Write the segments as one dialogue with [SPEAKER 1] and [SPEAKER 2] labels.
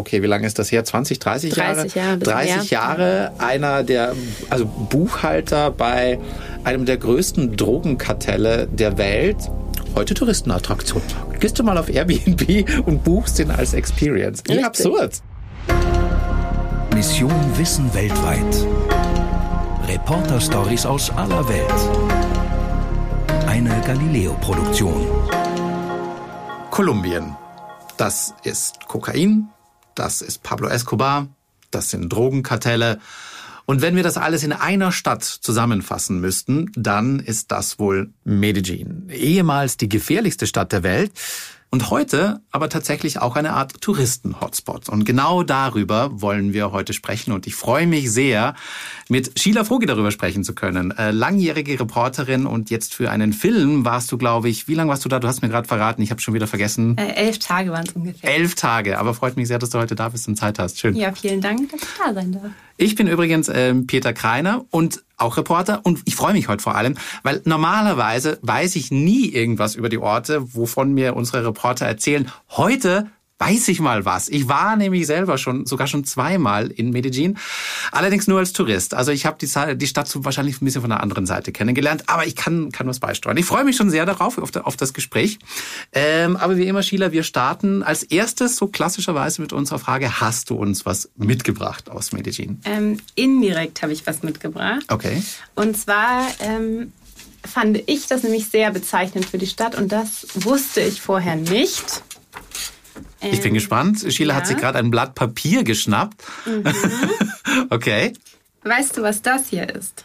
[SPEAKER 1] okay, wie lange ist das her? 20, 30 Jahre?
[SPEAKER 2] 30 Jahre.
[SPEAKER 1] 30 Jahre einer der, also Buchhalter bei einem der größten Drogenkartelle der Welt. Heute Touristenattraktion. Gehst du mal auf Airbnb und buchst ihn als Experience. Wie
[SPEAKER 2] Richtig.
[SPEAKER 1] absurd.
[SPEAKER 3] Mission Wissen weltweit. Reporter-Stories aus aller Welt. Eine Galileo-Produktion.
[SPEAKER 1] Kolumbien. Das ist Kokain, das ist Pablo Escobar, das sind Drogenkartelle. Und wenn wir das alles in einer Stadt zusammenfassen müssten, dann ist das wohl Medellin. Ehemals die gefährlichste Stadt der Welt. Und heute aber tatsächlich auch eine Art Touristen-Hotspot. Und genau darüber wollen wir heute sprechen. Und ich freue mich sehr, mit Sheila Frogi darüber sprechen zu können. Äh, langjährige Reporterin und jetzt für einen Film warst du, glaube ich, wie lange warst du da? Du hast mir gerade verraten, ich habe schon wieder vergessen.
[SPEAKER 2] Äh, elf Tage waren es ungefähr.
[SPEAKER 1] Elf Tage, aber freut mich sehr, dass du heute da bist und Zeit hast. Schön.
[SPEAKER 2] Ja, vielen Dank, dass ich da sein darf.
[SPEAKER 1] Ich bin übrigens ähm, Peter Kreiner und auch Reporter und ich freue mich heute vor allem, weil normalerweise weiß ich nie irgendwas über die Orte, wovon mir unsere Reporter erzählen. Heute weiß ich mal was. Ich war nämlich selber schon, sogar schon zweimal in Medellin, allerdings nur als Tourist. Also ich habe die, die Stadt so wahrscheinlich ein bisschen von der anderen Seite kennengelernt, aber ich kann, kann was beisteuern. Ich freue mich schon sehr darauf, auf, auf das Gespräch. Ähm, aber wie immer, Sheila, wir starten als erstes so klassischerweise mit unserer Frage, hast du uns was mitgebracht aus Medellin?
[SPEAKER 2] Ähm, indirekt habe ich was mitgebracht.
[SPEAKER 1] Okay.
[SPEAKER 2] Und zwar ähm, fand ich das nämlich sehr bezeichnend für die Stadt und das wusste ich vorher nicht.
[SPEAKER 1] Ich bin
[SPEAKER 2] Ähm,
[SPEAKER 1] gespannt. Sheila hat
[SPEAKER 2] ja.
[SPEAKER 1] sich gerade ein Blatt Papier geschnappt. okay.
[SPEAKER 2] Weißt du, was das hier ist?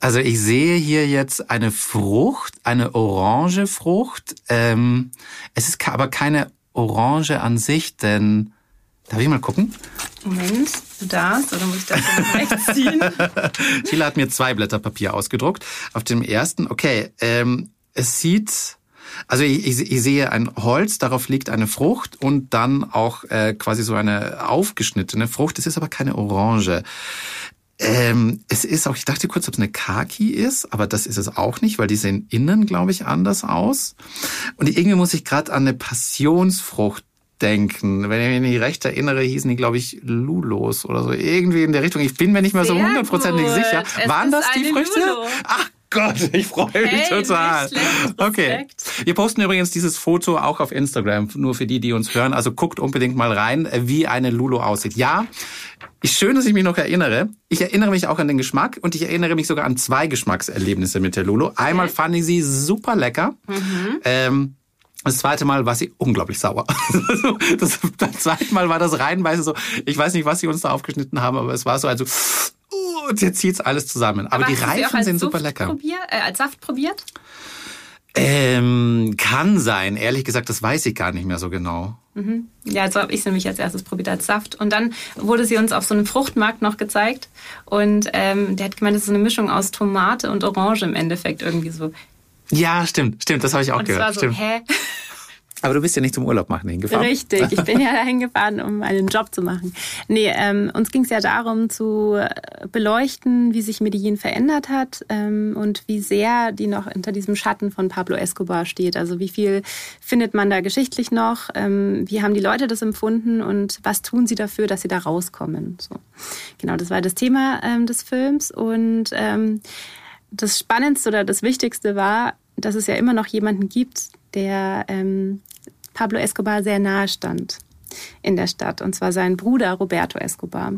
[SPEAKER 1] Also ich sehe hier jetzt eine Frucht, eine orange Frucht. Ähm, es ist aber keine Orange an sich, denn darf ich mal gucken?
[SPEAKER 2] Moment, du darfst, oder muss ich das jetzt rechts ziehen?
[SPEAKER 1] Sheila hat mir zwei Blätter Papier ausgedruckt. Auf dem ersten, okay, ähm, es sieht, also ich, ich, ich sehe ein Holz, darauf liegt eine Frucht und dann auch äh, quasi so eine aufgeschnittene Frucht. Es ist aber keine Orange. Ähm, es ist auch, ich dachte kurz, ob es eine Kaki ist, aber das ist es auch nicht, weil die sehen innen, glaube ich, anders aus. Und irgendwie muss ich gerade an eine Passionsfrucht denken. Wenn ich mich nicht recht erinnere, hießen die, glaube ich, Lulos oder so. Irgendwie in der Richtung. Ich bin mir nicht mehr so
[SPEAKER 2] Sehr
[SPEAKER 1] hundertprozentig
[SPEAKER 2] gut.
[SPEAKER 1] sicher.
[SPEAKER 2] Es
[SPEAKER 1] Waren das die Früchte?
[SPEAKER 2] Lulo.
[SPEAKER 1] Ach Gott, ich freue mich
[SPEAKER 2] Hey,
[SPEAKER 1] total. okay. Wir posten übrigens dieses Foto auch auf Instagram, nur für die, die uns hören. Also guckt unbedingt mal rein, wie eine Lulo aussieht. Ja, ist schön, dass ich mich noch erinnere. Ich erinnere mich auch an den Geschmack und ich erinnere mich sogar an zwei Geschmackserlebnisse mit der Lulo. Einmal fand ich sie super lecker. Ähm, das zweite Mal war sie unglaublich sauer. Also, das, beim zweiten Mal war das reinweise so, ich weiß nicht, was sie uns da aufgeschnitten haben, aber es war so, also, uh, und jetzt zieht's alles zusammen. Aber, die
[SPEAKER 2] sie auch
[SPEAKER 1] Reifen sind super lecker.
[SPEAKER 2] Probier, äh, als Saft probiert?
[SPEAKER 1] Ähm, kann sein. Ehrlich gesagt, das weiß ich gar nicht mehr so genau.
[SPEAKER 2] Ja, so habe ich sie nämlich als erstes probiert als Saft. Und dann wurde sie uns auf so einem Fruchtmarkt noch gezeigt. Und ähm, der hat gemeint, das ist so eine Mischung aus Tomate und Orange im Endeffekt irgendwie so.
[SPEAKER 1] Ja, stimmt, stimmt, das habe ich auch
[SPEAKER 2] Und es
[SPEAKER 1] gehört.
[SPEAKER 2] war so,
[SPEAKER 1] stimmt.
[SPEAKER 2] hä?
[SPEAKER 1] Aber du bist ja nicht zum Urlaub machen hingefahren.
[SPEAKER 2] Richtig, ich bin ja dahin gefahren, um einen Job zu machen. Nee, ähm, uns ging es ja darum zu äh, beleuchten, wie sich Medellin verändert hat ähm, und wie sehr die noch hinter diesem Schatten von Pablo Escobar steht. Also wie viel findet man da geschichtlich noch? Ähm, wie haben die Leute das empfunden und was tun sie dafür, dass sie da rauskommen? So. Genau, das war das Thema ähm, des Films und ähm, das Spannendste oder das Wichtigste war, dass es ja immer noch jemanden gibt, der ähm, Pablo Escobar sehr nahe stand in der Stadt, und zwar sein Bruder Roberto Escobar.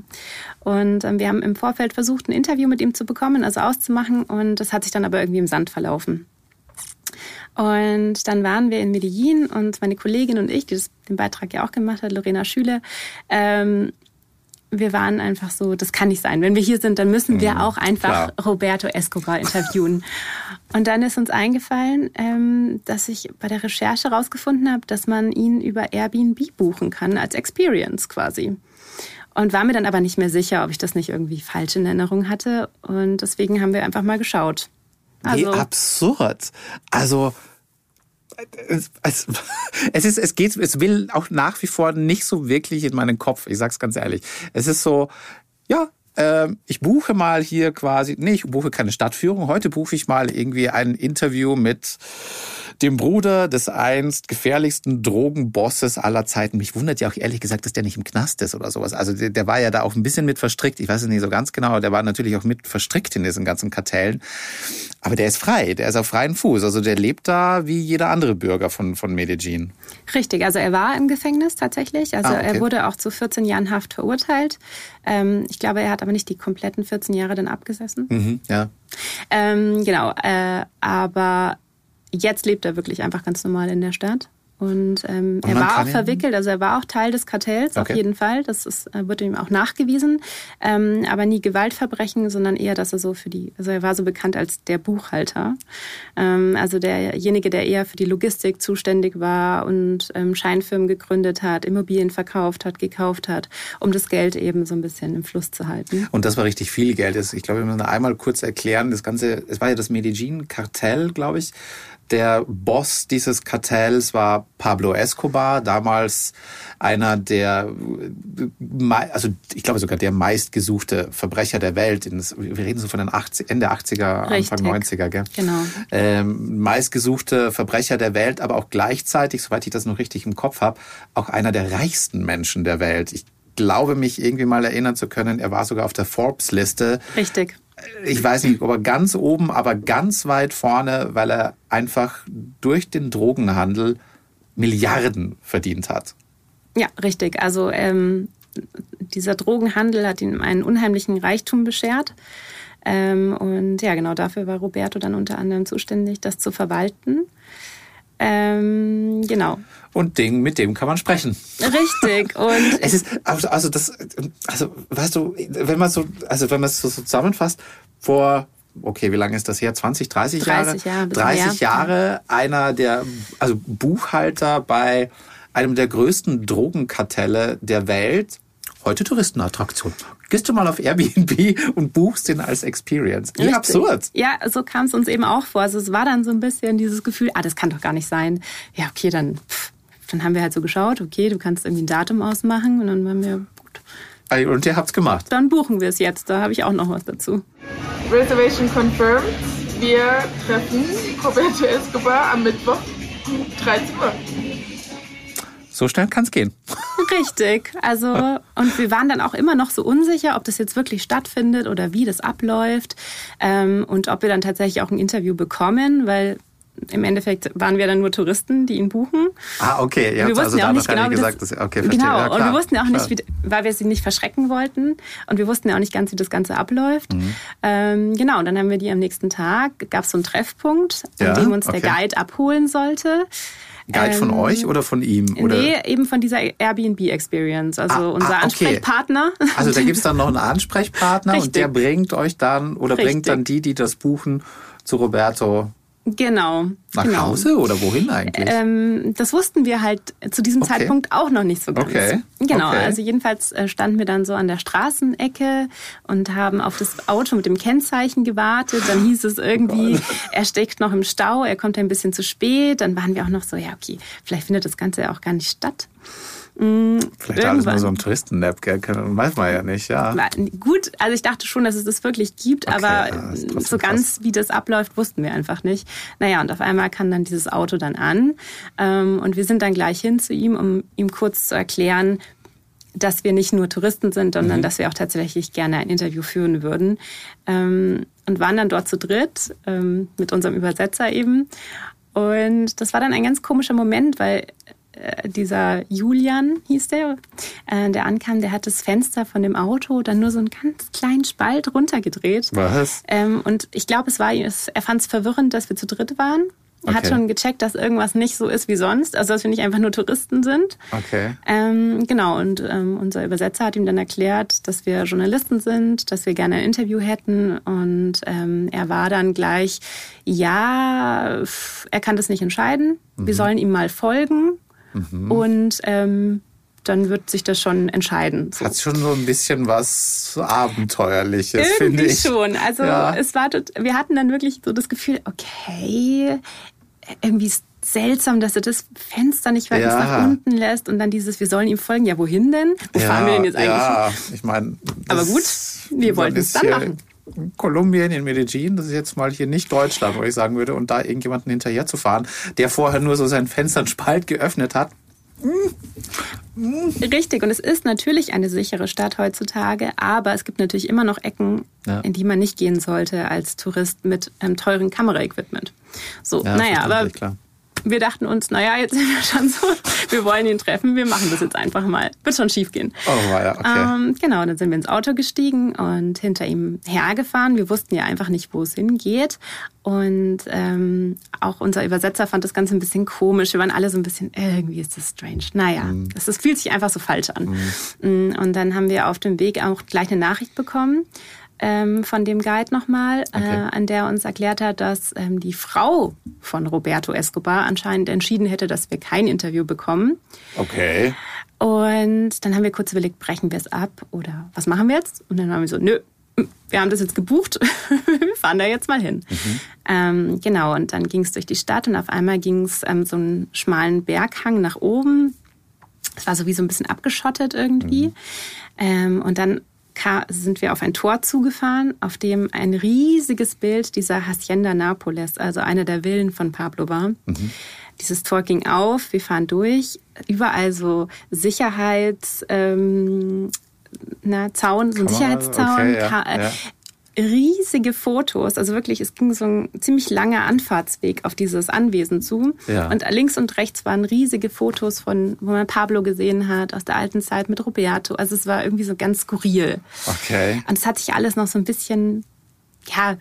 [SPEAKER 2] Und ähm, wir haben im Vorfeld versucht, ein Interview mit ihm zu bekommen, also auszumachen, und das hat sich dann aber irgendwie im Sand verlaufen. Und dann waren wir in Medellin und meine Kollegin und ich, die das, den Beitrag ja auch gemacht hat, Lorena Schüle, ähm, wir waren einfach so, das kann nicht sein. Wenn wir hier sind, dann müssen wir auch einfach
[SPEAKER 1] klar.
[SPEAKER 2] Roberto Escobar interviewen. Und dann ist uns eingefallen, ähm, dass ich bei der Recherche herausgefunden habe, dass man ihn über Airbnb buchen kann, als Experience quasi. Und war mir dann aber nicht mehr sicher, ob ich das nicht irgendwie falsch in Erinnerung hatte. Und deswegen haben wir einfach mal geschaut.
[SPEAKER 1] Wie
[SPEAKER 2] Also,
[SPEAKER 1] absurd. Also, es, es, ist, es geht, es will auch nach wie vor nicht so wirklich in meinen Kopf. Ich sag's ganz ehrlich. Es ist so, ja, ähm, ich buche mal hier quasi, nee, ich buche keine Stadtführung. Heute buche ich mal irgendwie ein Interview mit dem Bruder des einst gefährlichsten Drogenbosses aller Zeiten. Mich wundert ja auch ehrlich gesagt, dass der nicht im Knast ist oder sowas. Also der, der war ja da auch ein bisschen mit verstrickt. Ich weiß es nicht so ganz genau. Der war natürlich auch mit verstrickt in diesen ganzen Kartellen. Aber der ist frei. Der ist auf freien Fuß. Also der lebt da wie jeder andere Bürger von, von Medellin.
[SPEAKER 2] Richtig. Also er war im Gefängnis tatsächlich. Also ah, okay. er wurde auch zu 14 Jahren Haft verurteilt. Ähm, ich glaube, er hat aber nicht die kompletten 14 Jahre dann abgesessen.
[SPEAKER 1] Mhm, ja.
[SPEAKER 2] Ähm, genau. Äh, aber jetzt lebt er wirklich einfach ganz normal in der Stadt. Und ähm, er war auch verwickelt, also er war auch Teil des Kartells okay. auf jeden Fall. Das ist, äh, wird ihm auch nachgewiesen. Ähm, aber nie Gewaltverbrechen, sondern eher, dass er so für die, also er war so bekannt als der Buchhalter. Ähm, also derjenige, der eher für die Logistik zuständig war und ähm, Scheinfirmen gegründet hat, Immobilien verkauft hat, gekauft hat, um das Geld eben so ein bisschen im Fluss zu halten.
[SPEAKER 1] Und das war richtig viel Geld. Ich glaube, wir müssen einmal kurz erklären, das Ganze, es war ja das Medellin-Kartell, glaube ich. Der Boss dieses Kartells war Pablo Escobar, damals einer der, also ich glaube sogar der meistgesuchte Verbrecher der Welt. wir reden so von den 80, Ende 80er, Richtig. Anfang 90er, gell?
[SPEAKER 2] Genau.
[SPEAKER 1] Ähm, meistgesuchte Verbrecher der Welt, aber auch gleichzeitig, soweit ich das noch richtig im Kopf habe, auch einer der reichsten Menschen der Welt. Ich glaube mich irgendwie mal erinnern zu können, er war sogar auf der Forbes-Liste.
[SPEAKER 2] Richtig
[SPEAKER 1] ich weiß nicht, ob er ganz oben, aber ganz weit vorne, weil er einfach durch den Drogenhandel Milliarden verdient hat.
[SPEAKER 2] Ja, richtig. Also ähm, dieser Drogenhandel hat ihm einen unheimlichen Reichtum beschert. Ähm, und ja, genau dafür war Roberto dann unter anderem zuständig, das zu verwalten. Ähm, genau.
[SPEAKER 1] Und Ding, mit dem kann man sprechen.
[SPEAKER 2] Richtig. Und
[SPEAKER 1] es ist also das, also weißt du, wenn man so, also wenn man es so zusammenfasst, vor okay, wie lange ist das her? 20, 30 Jahre?
[SPEAKER 2] 30 Jahre.
[SPEAKER 1] 30 Jahre einer der, also Buchhalter bei einem der größten Drogenkartelle der Welt. Heute Touristenattraktion. Gehst du mal auf Airbnb und buchst den als Experience. Wie Richtig. absurd.
[SPEAKER 2] Ja, so kam es uns eben auch vor. Also es war dann so ein bisschen dieses Gefühl, ah, das kann doch gar nicht sein. Ja, okay, dann, pff, dann haben wir halt so geschaut, okay, du kannst irgendwie ein Datum ausmachen und dann waren wir, gut.
[SPEAKER 1] Und ihr habt's gemacht.
[SPEAKER 2] Dann buchen wir es jetzt. Da habe ich auch noch was dazu.
[SPEAKER 4] Reservation confirmed. Wir treffen Roberto Escobar am Mittwoch 13 Uhr.
[SPEAKER 1] So schnell kann es gehen.
[SPEAKER 2] Richtig. Also, und wir waren dann auch immer noch so unsicher, ob das jetzt wirklich stattfindet oder wie das abläuft ähm, und ob wir dann tatsächlich auch ein Interview bekommen, weil im Endeffekt waren wir dann nur Touristen, die ihn buchen.
[SPEAKER 1] Ah, okay. Ihr
[SPEAKER 2] wir wussten
[SPEAKER 1] also
[SPEAKER 2] ja auch nicht genau,
[SPEAKER 1] gesagt,
[SPEAKER 2] das,
[SPEAKER 1] okay,
[SPEAKER 2] verstehe. Genau, ja, und wir wussten ja auch nicht, wie, weil wir sie nicht verschrecken wollten und wir wussten ja auch nicht ganz, wie das Ganze abläuft. Mhm. Ähm, genau, und dann haben wir die am nächsten Tag, gab es so einen Treffpunkt, an ja, dem uns okay. der Guide abholen sollte.
[SPEAKER 1] Guide von ähm, euch oder von ihm? Oder?
[SPEAKER 2] Nee, eben von dieser Airbnb-Experience, also ah, unser ah, okay. Ansprechpartner.
[SPEAKER 1] Also da gibt es dann noch einen Ansprechpartner und der bringt euch dann oder Richtig. bringt dann die, die das buchen, zu Roberto
[SPEAKER 2] Genau.
[SPEAKER 1] Nach
[SPEAKER 2] genau.
[SPEAKER 1] Hause oder wohin eigentlich?
[SPEAKER 2] Ähm, das wussten wir halt zu diesem okay. Zeitpunkt auch noch nicht so ganz.
[SPEAKER 1] Okay.
[SPEAKER 2] Genau,
[SPEAKER 1] okay.
[SPEAKER 2] also jedenfalls äh, standen wir dann so an der Straßenecke und haben auf das Auto mit dem Kennzeichen gewartet. Dann hieß es irgendwie, oh er steckt noch im Stau, er kommt ein bisschen zu spät. Dann waren wir auch noch so, ja okay, vielleicht findet das Ganze auch gar nicht statt.
[SPEAKER 1] Mhm, Vielleicht alles nur so ein Touristen-Nap, weiß man ja nicht, ja.
[SPEAKER 2] Gut, also ich dachte schon, dass es das wirklich gibt, okay, aber ja, so ganz krass. wie das abläuft, wussten wir einfach nicht. Naja, und auf einmal kam dann dieses Auto dann an ähm, und wir sind dann gleich hin zu ihm, um ihm kurz zu erklären, dass wir nicht nur Touristen sind, sondern mhm. dass wir auch tatsächlich gerne ein Interview führen würden. Ähm, und waren dann dort zu dritt ähm, mit unserem Übersetzer eben. Und das war dann ein ganz komischer Moment, weil dieser Julian hieß der, äh, der ankam, der hat das Fenster von dem Auto dann nur so einen ganz kleinen Spalt runtergedreht.
[SPEAKER 1] Was?
[SPEAKER 2] Ähm, und ich glaube, es war, er fand es verwirrend, dass wir zu dritt waren. Er okay. hat schon gecheckt, dass irgendwas nicht so ist wie sonst, also dass wir nicht einfach nur Touristen sind.
[SPEAKER 1] Okay.
[SPEAKER 2] Ähm, genau, und ähm, unser Übersetzer hat ihm dann erklärt, dass wir Journalisten sind, dass wir gerne ein Interview hätten. Und ähm, er war dann gleich, ja, er kann das nicht entscheiden. Mhm. Wir sollen ihm mal folgen. Mhm. Und ähm, dann wird sich das schon entscheiden.
[SPEAKER 1] So. Hat schon so ein bisschen was Abenteuerliches, finde ich.
[SPEAKER 2] schon. Also ja. es war, wir hatten dann wirklich so das Gefühl, okay, irgendwie ist seltsam, dass er das Fenster nicht weiter ja. nach unten lässt und dann dieses, wir sollen ihm folgen. Ja, wohin denn? Wo
[SPEAKER 1] ja,
[SPEAKER 2] fahren wir denn jetzt eigentlich?
[SPEAKER 1] Ja, ich meine.
[SPEAKER 2] Aber gut, wir wollten es dann machen
[SPEAKER 1] Kolumbien, in Medellin, das ist jetzt mal hier nicht Deutschland, wo ich sagen würde, und da irgendjemanden hinterher zu fahren, der vorher nur so sein Fenster einen Spalt geöffnet hat.
[SPEAKER 2] Richtig, und es ist natürlich eine sichere Stadt heutzutage, aber es gibt natürlich immer noch Ecken,
[SPEAKER 1] Ja.
[SPEAKER 2] in die man nicht gehen sollte als Tourist mit ähm, teuren Kameraequipment. So,
[SPEAKER 1] Ja,
[SPEAKER 2] naja, aber
[SPEAKER 1] klar.
[SPEAKER 2] Wir dachten uns, naja, jetzt sind wir schon so, wir wollen ihn treffen, wir machen das jetzt einfach mal. Wird schon schief gehen.
[SPEAKER 1] Oh, ja, okay.
[SPEAKER 2] Ähm, genau, dann sind wir ins Auto gestiegen und hinter ihm hergefahren. Wir wussten ja einfach nicht, wo es hingeht. Und ähm, auch unser Übersetzer fand das Ganze ein bisschen komisch. Wir waren alle so ein bisschen, irgendwie ist das strange. Naja,
[SPEAKER 1] Mhm.
[SPEAKER 2] es, es fühlt sich einfach so falsch an. Mm, Und dann haben wir auf dem Weg auch gleich eine Nachricht bekommen ähm, von dem Guide nochmal,
[SPEAKER 1] Okay.
[SPEAKER 2] äh, an der uns erklärt hat, dass ähm, die Frau von Roberto Escobar anscheinend entschieden hätte, dass wir kein Interview bekommen.
[SPEAKER 1] Okay.
[SPEAKER 2] Und dann haben wir kurz überlegt, brechen wir es ab oder was machen wir jetzt? Und dann waren wir so, nö, wir haben das jetzt gebucht, wir fahren da jetzt mal hin. Ähm, genau, und dann ging es durch die Stadt und auf einmal ging es ähm, so einen schmalen Berghang nach oben. Es war so wie so ein bisschen abgeschottet irgendwie. Ähm, und dann sind wir auf ein Tor zugefahren, auf dem ein riesiges Bild dieser Hacienda Nápoles, also einer der Villen von Pablo war. Dieses Tor ging auf, wir fahren durch, überall so Sicherheits, ähm, na, Zaun, so ein Sicherheitszaun,
[SPEAKER 1] okay, ja,
[SPEAKER 2] äh,
[SPEAKER 1] ja.
[SPEAKER 2] Riesige Fotos. Also wirklich, es ging so ein ziemlich langer Anfahrtsweg auf dieses Anwesen zu.
[SPEAKER 1] Ja.
[SPEAKER 2] Und links und rechts waren riesige Fotos von, wo man Pablo gesehen hat, aus der alten Zeit mit Roberto. Also es war irgendwie so ganz skurril.
[SPEAKER 1] Okay.
[SPEAKER 2] Und es hat sich alles noch so ein bisschen, ja,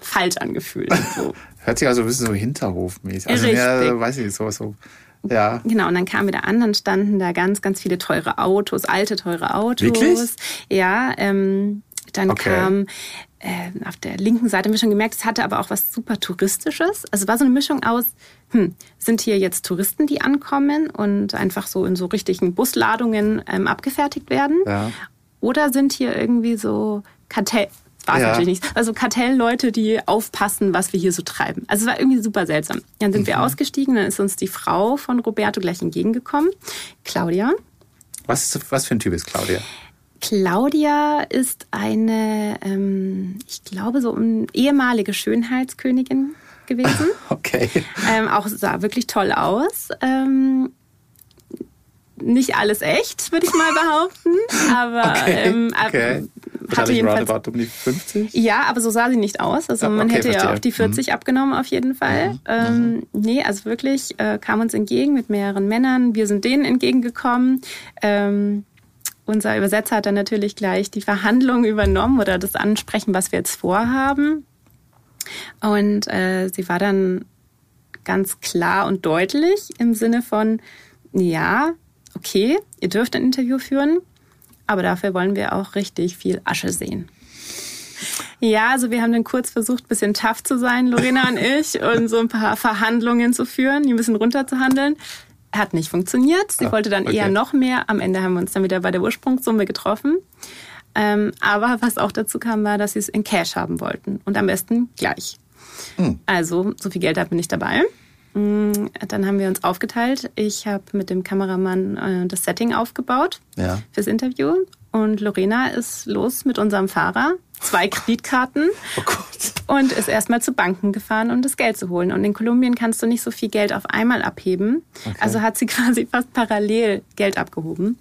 [SPEAKER 2] falsch angefühlt. So.
[SPEAKER 1] Hört sich also ein bisschen so hinterhofmäßig. Also
[SPEAKER 2] Richtig.
[SPEAKER 1] mehr, weiß ich, so, so. Ja.
[SPEAKER 2] Genau, und dann kamen wir da an, dann standen da ganz, ganz viele teure Autos, alte teure Autos.
[SPEAKER 1] Wirklich?
[SPEAKER 2] Ja, ähm, dann
[SPEAKER 1] Okay.
[SPEAKER 2] kam äh, auf der linken Seite haben wir schon gemerkt, es hatte aber auch was super Touristisches. Also es war so eine Mischung aus, hm, sind hier jetzt Touristen, die ankommen und einfach so in so richtigen Busladungen ähm, abgefertigt werden?
[SPEAKER 1] Ja.
[SPEAKER 2] Oder sind hier irgendwie so Kartell, war es
[SPEAKER 1] Ja.
[SPEAKER 2] natürlich nicht, also Kartellleute, die aufpassen, was wir hier so treiben. Also es war irgendwie super seltsam. Dann sind
[SPEAKER 1] Mhm.
[SPEAKER 2] wir ausgestiegen, dann ist uns die Frau von Roberto gleich entgegengekommen, Claudia.
[SPEAKER 1] Was, was für ein Typ ist Claudia?
[SPEAKER 2] Claudia ist eine, ähm, ich glaube, so eine ehemalige Schönheitskönigin gewesen.
[SPEAKER 1] Okay.
[SPEAKER 2] ähm, auch sah wirklich toll aus. Ähm, nicht alles echt, würde ich mal behaupten. Aber
[SPEAKER 1] Okay.
[SPEAKER 2] ähm, ab-
[SPEAKER 1] okay.
[SPEAKER 2] hatte jedenfalls
[SPEAKER 1] um die 50?
[SPEAKER 2] Ja, aber so sah sie nicht aus. Also man
[SPEAKER 1] okay,
[SPEAKER 2] hätte ja
[SPEAKER 1] verstehe. Mhm.
[SPEAKER 2] auch die 40 abgenommen auf jeden Fall. Ähm, nee, also wirklich äh, kam uns entgegen mit mehreren Männern. Wir sind denen entgegengekommen. Ähm, unser Übersetzer hat dann natürlich gleich die Verhandlung übernommen oder das Ansprechen, was wir jetzt vorhaben. Und äh, sie war dann ganz klar und deutlich im Sinne von, ja, okay, ihr dürft ein Interview führen, aber dafür wollen wir auch richtig viel Asche sehen. Ja, also wir haben dann kurz versucht, ein bisschen tough zu sein, Lorena und ich, und so ein paar Verhandlungen zu führen, die ein bisschen runterzuhandeln. Hat nicht funktioniert. Sie
[SPEAKER 1] Ah,
[SPEAKER 2] wollte dann
[SPEAKER 1] okay.
[SPEAKER 2] eher noch mehr. Am Ende haben wir uns dann wieder bei der Ursprungssumme getroffen. Ähm, aber was auch dazu kam, war, dass sie es in Cash haben wollten. Und am besten gleich.
[SPEAKER 1] Hm.
[SPEAKER 2] Also, so viel Geld hatten wir nicht dabei. Mm, Dann haben wir uns aufgeteilt. Ich habe mit dem Kameramann äh, das Setting aufgebaut
[SPEAKER 1] Ja.
[SPEAKER 2] fürs Interview. Und Lorena ist los mit unserem Fahrer, zwei Kreditkarten
[SPEAKER 1] Oh
[SPEAKER 2] und ist erstmal zu Banken gefahren, um das Geld zu holen. Und in Kolumbien kannst du nicht so viel Geld auf einmal abheben. Also hat sie quasi fast parallel Geld abgehoben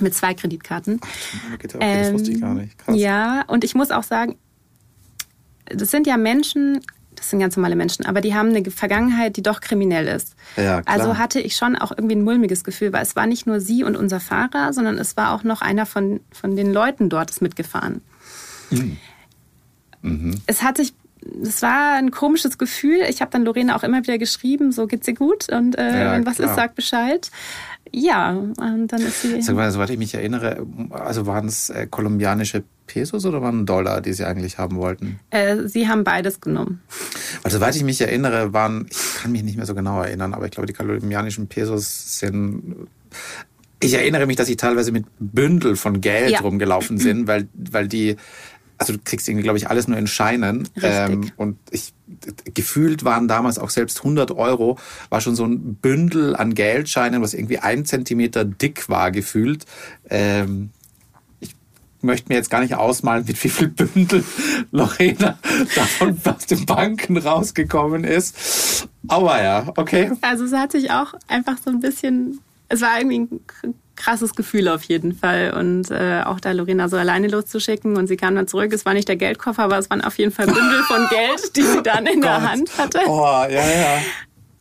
[SPEAKER 2] mit zwei Kreditkarten.
[SPEAKER 1] Okay, das wusste ich gar nicht. Krass.
[SPEAKER 2] Ähm, Ja, und ich muss auch sagen, das sind ja Menschen, das sind ganz normale Menschen, aber die haben eine Vergangenheit, die doch kriminell ist.
[SPEAKER 1] Ja.
[SPEAKER 2] Also hatte ich schon auch irgendwie ein mulmiges Gefühl, weil es war nicht nur sie und unser Fahrer, sondern es war auch noch einer von, von den Leuten dort ist mitgefahren.
[SPEAKER 1] Mhm.
[SPEAKER 2] Es hat sich, es war ein komisches Gefühl. Ich habe dann Lorena auch immer wieder geschrieben, so geht's dir gut und äh,
[SPEAKER 1] Ja,
[SPEAKER 2] wenn was
[SPEAKER 1] klar.
[SPEAKER 2] ist, sag Bescheid. Ja, und dann ist sie.
[SPEAKER 1] Sag mal, soweit ich mich erinnere, also waren es äh, kolumbianische Pesos oder waren Dollar, die sie eigentlich haben wollten?
[SPEAKER 2] Äh, sie haben beides genommen.
[SPEAKER 1] Also, soweit ich mich erinnere, waren, ich kann mich nicht mehr so genau erinnern, aber ich glaube, die kolumbianischen Pesos sind. Ich erinnere mich, dass sie teilweise mit Bündel von Geld
[SPEAKER 2] Ja.
[SPEAKER 1] rumgelaufen sind, weil, weil die, also du kriegst irgendwie, glaube ich, alles nur in Scheinen. Ähm, und ich, gefühlt waren damals auch selbst 100 Euro, war schon so ein Bündel an Geldscheinen, was irgendwie ein Zentimeter dick war, gefühlt. Ähm, ich möchte mir jetzt gar nicht ausmalen, mit wie viel Bündel Lorena davon aus den Banken rausgekommen ist. Aber ja, okay.
[SPEAKER 2] Also es hat sich auch einfach so ein bisschen, es war irgendwie ein krasses Gefühl auf jeden Fall. Und äh, auch da Lorena so alleine loszuschicken und sie kam dann zurück. Es war nicht der Geldkoffer, aber es waren auf jeden Fall Bündel von Geld, die sie dann in der Hand hatte.
[SPEAKER 1] Oh, ja, ja.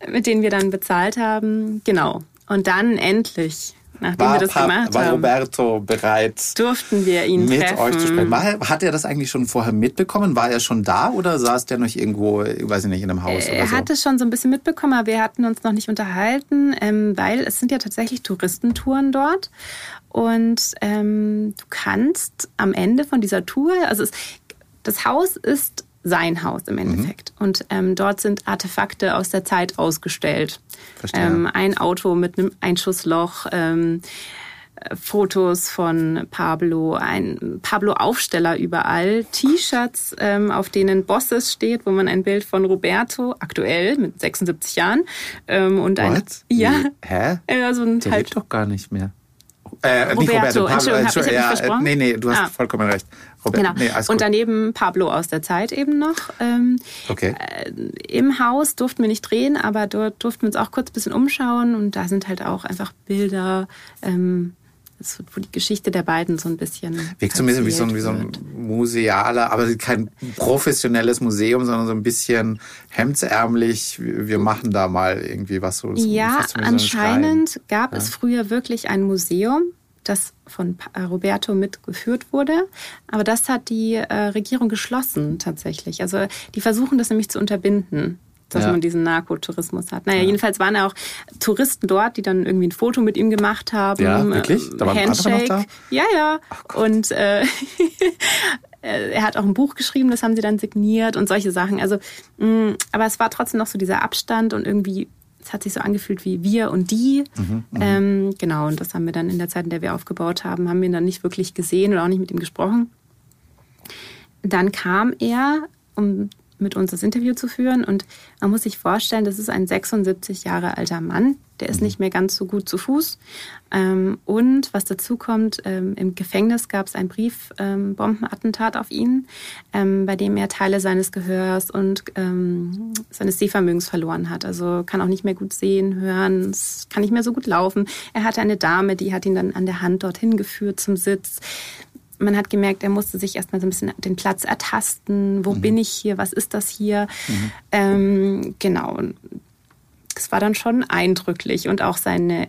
[SPEAKER 2] Mit denen wir dann bezahlt haben. Genau. Und dann endlich nachdem
[SPEAKER 1] war,
[SPEAKER 2] wir das gemacht
[SPEAKER 1] war
[SPEAKER 2] haben,
[SPEAKER 1] Roberto bereit,
[SPEAKER 2] durften wir ihn
[SPEAKER 1] mit
[SPEAKER 2] treffen.
[SPEAKER 1] euch zu sprechen. War, hat er das eigentlich schon vorher mitbekommen? War er schon da oder saß der noch irgendwo, weiß ich nicht, in einem Haus
[SPEAKER 2] Er
[SPEAKER 1] oder so?
[SPEAKER 2] hat es schon so ein bisschen mitbekommen, aber wir hatten uns noch nicht unterhalten, ähm, weil es sind ja tatsächlich Touristentouren dort. Und ähm, du kannst am Ende von dieser Tour, also es, das Haus ist sein Haus im Endeffekt. Und ähm, dort sind Artefakte aus der Zeit ausgestellt.
[SPEAKER 1] Verstehe.
[SPEAKER 2] Ähm, ein Auto mit einem Einschussloch, ähm, äh, Fotos von Pablo, ein Pablo-Aufsteller überall, T-Shirts, ähm, auf denen Bosses steht, wo man ein Bild von Roberto, aktuell mit 76 Jahren, ähm, und ein,
[SPEAKER 1] What?
[SPEAKER 2] ja,
[SPEAKER 1] Wie? Hä?
[SPEAKER 2] ja, so ein
[SPEAKER 1] Der
[SPEAKER 2] halt
[SPEAKER 1] lebt doch gar nicht mehr. Äh, nicht
[SPEAKER 2] Roberto,
[SPEAKER 1] Roberto, Pablo,
[SPEAKER 2] Entschuldigung, hab ich
[SPEAKER 1] Entschuldigung,
[SPEAKER 2] hab ich
[SPEAKER 1] ja,
[SPEAKER 2] versprochen?
[SPEAKER 1] nee, nee, du hast
[SPEAKER 2] Ah.
[SPEAKER 1] vollkommen recht. Robert,
[SPEAKER 2] Genau.
[SPEAKER 1] nee,
[SPEAKER 2] und daneben Pablo aus der Zeit eben noch. Ähm,
[SPEAKER 1] Okay.
[SPEAKER 2] Im Haus durften wir nicht drehen, aber dort durften wir uns auch kurz ein bisschen umschauen und da sind halt auch einfach Bilder, ähm, das- wo die Geschichte der beiden so ein bisschen.
[SPEAKER 1] Wirkt so ein bisschen wie so, ein, wie so ein musealer, aber kein professionelles Museum, sondern so ein bisschen hemdsärmlich. Wir machen da mal irgendwie was so.
[SPEAKER 2] Ja,
[SPEAKER 1] so ein
[SPEAKER 2] anscheinend gab
[SPEAKER 1] Ja.
[SPEAKER 2] es früher wirklich ein Museum, das von äh, Roberto mitgeführt wurde. Aber das hat die äh, Regierung geschlossen tatsächlich. Also die versuchen das nämlich zu unterbinden dass
[SPEAKER 1] Ja.
[SPEAKER 2] man diesen Narkotourismus hat. Naja, jedenfalls waren ja auch Touristen dort, die dann irgendwie ein Foto mit ihm gemacht haben.
[SPEAKER 1] Ja, wirklich? Da waren andere noch
[SPEAKER 2] Handshake.
[SPEAKER 1] da?
[SPEAKER 2] Ja, ja. Und äh, er hat auch ein Buch geschrieben, das haben sie dann signiert und solche Sachen. Also, mh, aber es war trotzdem noch so dieser Abstand und irgendwie, es hat sich so angefühlt wie wir und die. ähm, genau, und das haben wir dann in der Zeit, in der wir aufgebaut haben, haben wir ihn dann nicht wirklich gesehen oder auch nicht mit ihm gesprochen. Dann kam er, um mit uns das Interview zu führen. Und man muss sich vorstellen, das ist ein 76 Jahre alter Mann. Der ist nicht mehr ganz so gut zu Fuß. Ähm, und was dazu kommt, ähm, im Gefängnis gab es ein Briefbombenattentat auf ihn, ähm, bei dem er Teile seines Gehörs und ähm, seines Sehvermögens verloren hat. Also kann auch nicht mehr gut sehen, hören, kann nicht mehr so gut laufen. Er hatte eine Dame, die hat ihn dann an der Hand dorthin geführt zum Sitz man hat gemerkt, er musste sich erstmal so ein bisschen den Platz ertasten. Wo bin ich hier? Was ist das hier? Ähm, genau. Es war dann schon eindrücklich. Und auch seine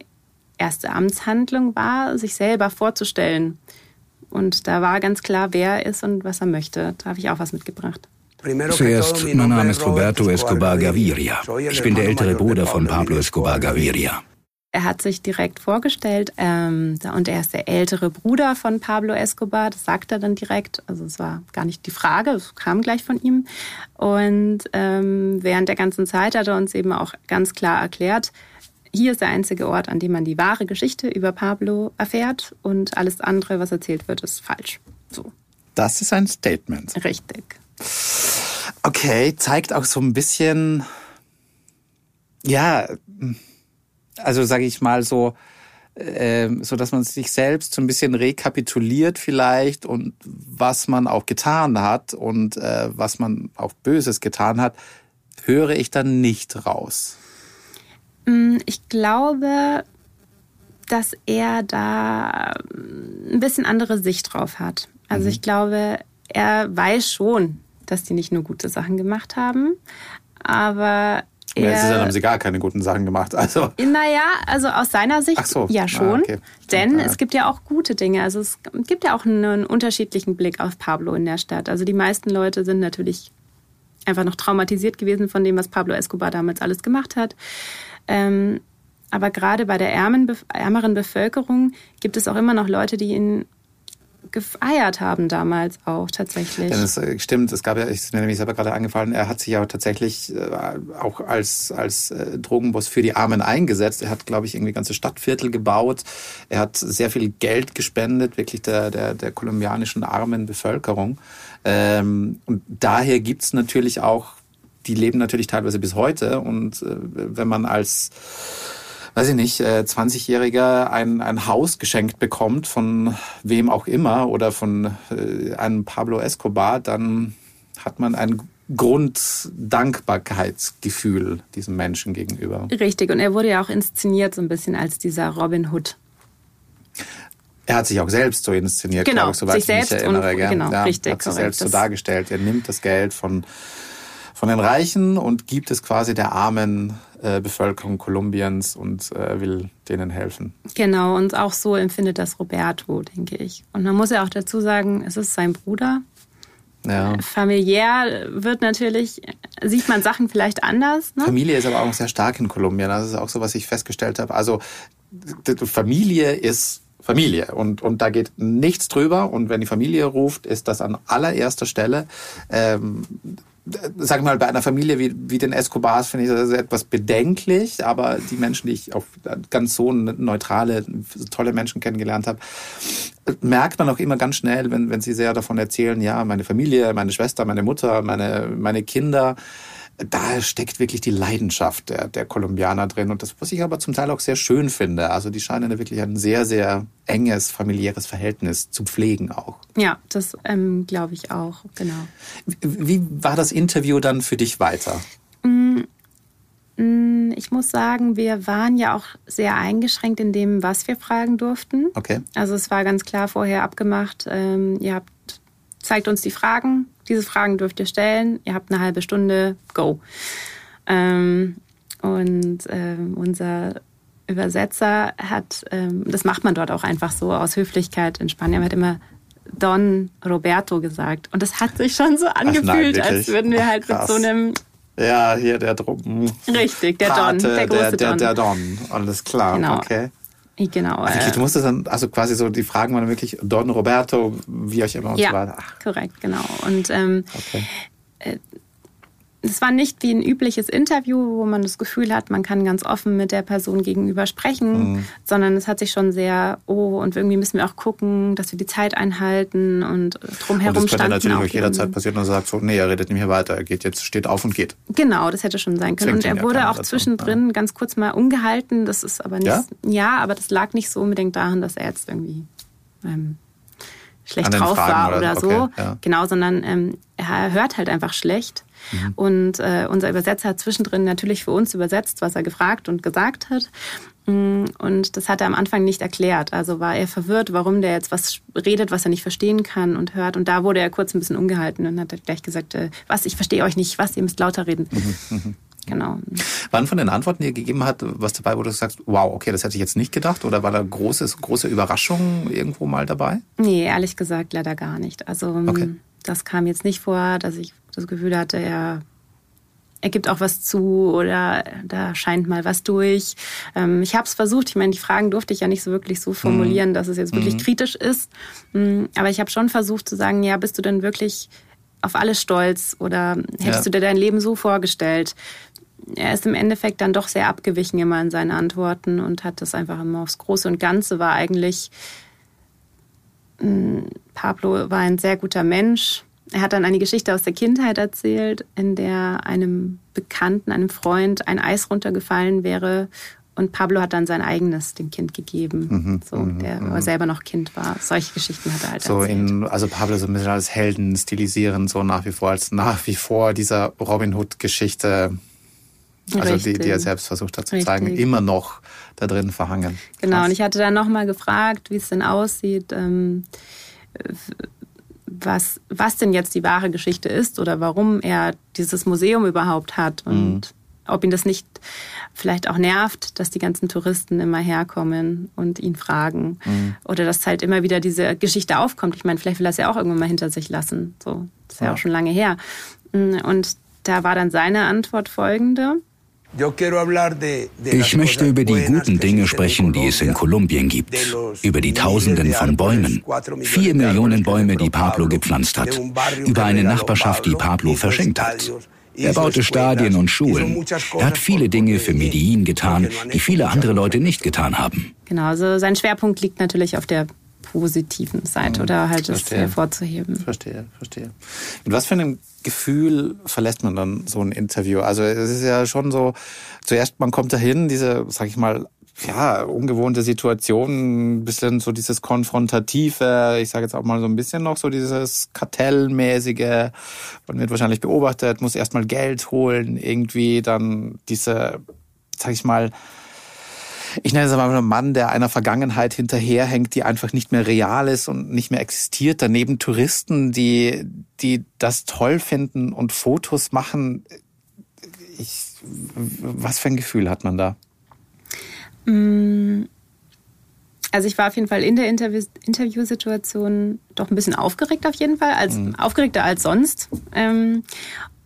[SPEAKER 2] erste Amtshandlung war, sich selber vorzustellen. Und da war ganz klar, wer er ist und was er möchte. Da habe ich auch was mitgebracht.
[SPEAKER 5] Zuerst, mein Name ist Roberto Escobar Gaviria. Ich bin der ältere Bruder von Pablo Escobar Gaviria.
[SPEAKER 2] Er hat sich direkt vorgestellt ähm, und er ist der ältere Bruder von Pablo Escobar. Das sagt er dann direkt. Also es war gar nicht die Frage, es kam gleich von ihm. Und ähm, während der ganzen Zeit hat er uns eben auch ganz klar erklärt, hier ist der einzige Ort, an dem man die wahre Geschichte über Pablo erfährt und alles andere, was erzählt wird, ist falsch. So,
[SPEAKER 1] Das ist ein Statement.
[SPEAKER 2] richtig.
[SPEAKER 1] Okay, zeigt auch so ein bisschen, ja, also sage ich mal so, ähm, so dass man sich selbst so ein bisschen rekapituliert vielleicht und was man auch getan hat und äh, was man auch Böses getan hat, höre ich dann nicht raus.
[SPEAKER 2] Mm, Ich glaube, dass er da ein bisschen andere Sicht drauf hat. Also
[SPEAKER 1] Mhm.
[SPEAKER 2] ich glaube, er weiß schon, dass die nicht nur gute Sachen gemacht haben, aber
[SPEAKER 1] Ja, es ist, dann haben sie gar keine guten Sachen gemacht. Also
[SPEAKER 2] naja, also aus seiner Sicht
[SPEAKER 1] Ach so.
[SPEAKER 2] ja
[SPEAKER 1] Ah,
[SPEAKER 2] schon.
[SPEAKER 1] okay.
[SPEAKER 2] Denn
[SPEAKER 1] Ah.
[SPEAKER 2] es gibt ja auch gute Dinge. Also es gibt ja auch einen unterschiedlichen Blick auf Pablo in der Stadt. Also die meisten Leute sind natürlich einfach noch traumatisiert gewesen von dem, was Pablo Escobar damals alles gemacht hat. Ähm, aber gerade bei der ärmeren Bevölkerung gibt es auch immer noch Leute, die ihn gefeiert haben damals auch tatsächlich.
[SPEAKER 1] Ja, das äh, stimmt. Es gab ja, ist mir nämlich selber gerade eingefallen, er hat sich ja tatsächlich äh, auch als, als äh, Drogenboss für die Armen eingesetzt. Er hat, glaube ich, irgendwie ganze Stadtviertel gebaut. Er hat sehr viel Geld gespendet, wirklich der, der, der kolumbianischen armen Bevölkerung. Ähm, und daher gibt's natürlich auch, die leben natürlich teilweise bis heute. Und äh, wenn man als weiß ich nicht, 20-Jähriger ein, ein Haus geschenkt bekommt von wem auch immer oder von einem Pablo Escobar, dann hat man ein Grunddankbarkeitsgefühl diesem Menschen gegenüber.
[SPEAKER 2] Richtig, und er wurde ja auch inszeniert so ein bisschen als dieser Robin Hood.
[SPEAKER 1] Er hat sich auch selbst so inszeniert,
[SPEAKER 2] genau,
[SPEAKER 1] glaube ich, soweit
[SPEAKER 2] sich selbst
[SPEAKER 1] ich mich erinnere.
[SPEAKER 2] Und, genau,
[SPEAKER 1] ja,
[SPEAKER 2] richtig,
[SPEAKER 1] hat sich
[SPEAKER 2] korrekt,
[SPEAKER 1] selbst so dargestellt. Er nimmt das Geld von, von den Reichen und gibt es quasi der armen äh, Bevölkerung Kolumbiens und äh, will denen helfen.
[SPEAKER 2] Genau, und auch so empfindet das Roberto, denke ich. Und man muss ja auch dazu sagen, es ist sein Bruder.
[SPEAKER 1] Ja.
[SPEAKER 2] Familiär wird natürlich, sieht man Sachen vielleicht anders. Ne?
[SPEAKER 1] Familie ist aber auch sehr stark in Kolumbien. Das ist auch so, was ich festgestellt habe. Also Familie ist Familie und, und da geht nichts drüber. Und wenn die Familie ruft, ist das an allererster Stelle. Ähm, sag ich mal, bei einer Familie wie, wie den Escobars finde ich das etwas bedenklich, aber die Menschen, die ich auf ganz so neutrale, tolle Menschen kennengelernt habe, merkt man auch immer ganz schnell, wenn, wenn sie sehr davon erzählen, ja, meine Familie, meine Schwester, meine Mutter, meine, meine Kinder, da steckt wirklich die Leidenschaft der, der Kolumbianer drin und das, was ich aber zum Teil auch sehr schön finde. Also die scheinen da wirklich ein sehr, sehr enges familiäres Verhältnis zu pflegen auch.
[SPEAKER 2] Ja, das ähm, glaube ich auch, genau.
[SPEAKER 1] Wie war das Interview dann für dich weiter?
[SPEAKER 2] Mm, Ich muss sagen, wir waren ja auch sehr eingeschränkt in dem, was wir fragen durften.
[SPEAKER 1] Okay.
[SPEAKER 2] Also es war ganz klar vorher abgemacht, ähm, ihr habt, zeigt uns die Fragen, diese Fragen dürft ihr stellen, ihr habt eine halbe Stunde, go. Ähm, und ähm, unser Übersetzer hat, ähm, das macht man dort auch einfach so aus Höflichkeit in Spanien, man hat immer Don Roberto gesagt. Und das hat sich schon so angefühlt, als
[SPEAKER 1] wirklich?
[SPEAKER 2] würden wir halt mit
[SPEAKER 1] Krass.
[SPEAKER 2] so einem,
[SPEAKER 1] Ja, hier der Drum.
[SPEAKER 2] richtig, der Don,
[SPEAKER 1] Pate,
[SPEAKER 2] der große
[SPEAKER 1] der,
[SPEAKER 2] Don.
[SPEAKER 1] der, der Don. Alles klar.
[SPEAKER 2] Genau.
[SPEAKER 1] Okay.
[SPEAKER 2] Genau.
[SPEAKER 1] Also,
[SPEAKER 2] äh,
[SPEAKER 1] du musstest dann, also quasi so, die Fragen waren wirklich Don Roberto, wie euch immer und
[SPEAKER 2] ja,
[SPEAKER 1] so weiter. Ach,
[SPEAKER 2] korrekt, genau. Und ähm,
[SPEAKER 1] okay.
[SPEAKER 2] Es war nicht wie ein übliches Interview, wo man das Gefühl hat, man kann ganz offen mit der Person gegenüber sprechen,
[SPEAKER 1] Mhm.
[SPEAKER 2] sondern es hat sich schon sehr, oh, und irgendwie müssen wir auch gucken, dass wir die Zeit einhalten und drumherum
[SPEAKER 1] Und das könnte natürlich
[SPEAKER 2] auch
[SPEAKER 1] jederzeit passieren und er sagt so, nee, er redet nicht mehr weiter, er geht jetzt, steht auf und geht.
[SPEAKER 2] Genau, das hätte schon sein können.
[SPEAKER 1] Zwingt
[SPEAKER 2] Und er
[SPEAKER 1] ja
[SPEAKER 2] wurde auch zwischendrin ganz kurz mal umgehalten. Das ist aber nicht.
[SPEAKER 1] Ja?
[SPEAKER 2] Ja? aber das lag nicht so unbedingt daran, dass er jetzt irgendwie ähm, schlecht drauf
[SPEAKER 1] Fragen
[SPEAKER 2] war
[SPEAKER 1] oder
[SPEAKER 2] oder,
[SPEAKER 1] so,
[SPEAKER 2] so.
[SPEAKER 1] okay, ja.
[SPEAKER 2] Genau, sondern ähm, er hört halt einfach schlecht.
[SPEAKER 1] Mhm.
[SPEAKER 2] Und äh, unser Übersetzer hat zwischendrin natürlich für uns übersetzt, was er gefragt und gesagt hat. Mm, Und das hat er am Anfang nicht erklärt. Also war er verwirrt, warum der jetzt was redet, was er nicht verstehen kann und hört. Und da wurde er kurz ein bisschen umgehalten und hat gleich gesagt, äh, was, ich verstehe euch nicht, was, ihr müsst lauter reden.
[SPEAKER 1] Mhm,
[SPEAKER 2] Genau.
[SPEAKER 1] Wann von den Antworten, die er gegeben hat, was dabei, wo du sagst, wow, okay, das hätte ich jetzt nicht gedacht? Oder war da großes, große Überraschung irgendwo mal dabei?
[SPEAKER 2] Nee, ehrlich gesagt leider gar nicht. Also ähm,
[SPEAKER 1] Okay.
[SPEAKER 2] das kam jetzt nicht vor, dass ich das Gefühl hatte, er, er gibt auch was zu oder da scheint mal was durch. Ähm, ich habe es versucht, ich meine, die Fragen durfte ich ja nicht so wirklich so formulieren, dass es jetzt wirklich kritisch ist. Mm, Aber ich habe schon versucht zu sagen, ja, bist du denn wirklich auf alles stolz oder hättest
[SPEAKER 1] Ja.
[SPEAKER 2] du dir dein Leben so vorgestellt? er ist im Endeffekt dann doch sehr abgewichen immer in seinen Antworten und hat das einfach immer aufs Große und Ganze war eigentlich, mh, Pablo war ein sehr guter Mensch. Er hat dann eine Geschichte aus der Kindheit erzählt, in der einem Bekannten, einem Freund ein Eis runtergefallen wäre und Pablo hat dann sein eigenes dem Kind gegeben, so, der aber selber noch Kind war. Solche Geschichten hat er halt
[SPEAKER 1] Mhm, So
[SPEAKER 2] erzählt.
[SPEAKER 1] in, also Pablo so ein bisschen als Helden stilisieren, so nach wie vor, als nach wie vor dieser Robin Hood-Geschichte, also die, die er selbst versucht hat zu
[SPEAKER 2] Richtig.
[SPEAKER 1] zeigen, immer noch da drin verhangen.
[SPEAKER 2] Genau,
[SPEAKER 1] Krass.
[SPEAKER 2] und ich hatte dann nochmal gefragt, wie es denn aussieht, ähm, was, was denn jetzt die wahre Geschichte ist oder warum er dieses Museum überhaupt hat und ob ihn das nicht vielleicht auch nervt, dass die ganzen Touristen immer herkommen und ihn fragen. Oder dass halt immer wieder diese Geschichte aufkommt. Ich meine, vielleicht will er es ja auch irgendwann mal hinter sich lassen. So, das ist ja,
[SPEAKER 1] Ja.
[SPEAKER 2] auch schon lange her. Und da war dann seine Antwort folgende.
[SPEAKER 5] Ich möchte über die guten Dinge sprechen, die es in Kolumbien gibt. Über die Tausenden von Bäumen. Vier Millionen Bäume, die Pablo gepflanzt hat. Über eine Nachbarschaft, die Pablo verschenkt hat. Er baute Stadien und Schulen. Er hat viele Dinge für Medellin getan, die viele andere Leute nicht getan haben.
[SPEAKER 2] Genau, also sein Schwerpunkt liegt natürlich auf der positiven Seite oder halt das
[SPEAKER 1] Verstehe.
[SPEAKER 2] hervorzuheben.
[SPEAKER 1] Verstehe, verstehe. Mit was für einem Gefühl verlässt man dann so ein Interview? Also es ist ja schon so, zuerst man kommt dahin, diese, sag ich mal, ja, ungewohnte Situationen, ein bisschen so dieses konfrontative, ich sage jetzt auch mal so ein bisschen noch so dieses kartellmäßige, man wird wahrscheinlich beobachtet, muss erstmal Geld holen, irgendwie dann diese, sag ich mal, ich nenne es mal einen Mann, der einer Vergangenheit hinterherhängt, die einfach nicht mehr real ist und nicht mehr existiert. Daneben Touristen, die, die das toll finden und Fotos machen. Ich, was für ein Gefühl hat man da?
[SPEAKER 2] Mm, also ich war auf jeden Fall in der Interview Interviewsituation doch ein bisschen aufgeregt auf jeden Fall, als mhm. aufgeregter als sonst. Ähm,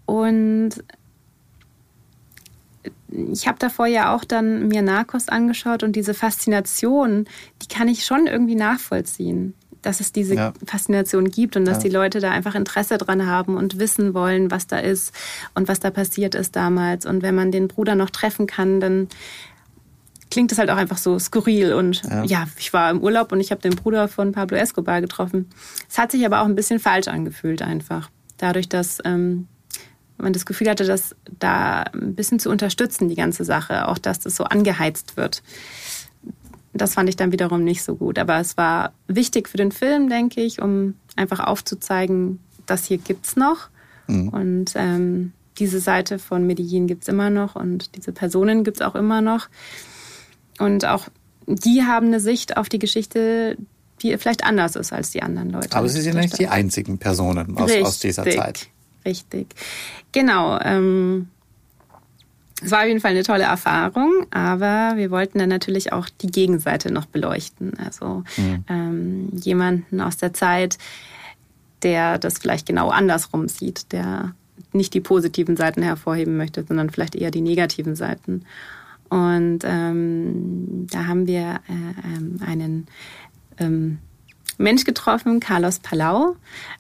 [SPEAKER 2] und ich habe davor ja auch dann mir Narcos angeschaut und diese Faszination, die kann ich schon irgendwie nachvollziehen, dass es diese ja. Faszination gibt und dass ja. die Leute da einfach Interesse dran haben und wissen wollen, was da ist und was da passiert ist damals. Und wenn man den Bruder noch treffen kann, dann klingt es halt auch einfach so skurril. Und ja, ja ich war im Urlaub und ich habe den Bruder von Pablo Escobar getroffen. Es hat sich aber auch ein bisschen falsch angefühlt einfach. Dadurch, dass ähm, man das Gefühl hatte, das da ein bisschen zu unterstützen, die ganze Sache, auch dass das so angeheizt wird. Das fand ich dann wiederum nicht so gut. Aber es war wichtig für den Film, denke ich, um einfach aufzuzeigen, das hier gibt's noch. Mhm. Und ähm, diese Seite von Medellin gibt's immer noch und diese Personen gibt's auch immer noch. Und auch die haben eine Sicht auf die Geschichte, die vielleicht anders ist als die anderen Leute.
[SPEAKER 1] Aber sie sind nicht die einzigen Personen aus, aus dieser Zeit.
[SPEAKER 2] Richtig. Genau. Ähm, es war auf jeden Fall eine tolle Erfahrung, aber wir wollten dann natürlich auch die Gegenseite noch beleuchten. Also mhm. ähm, jemanden aus der Zeit, der das vielleicht genau andersrum sieht, der nicht die positiven Seiten hervorheben möchte, sondern vielleicht eher die negativen Seiten. Und ähm, da haben wir äh, ähm, einen ähm, Mensch getroffen, Carlos Palau,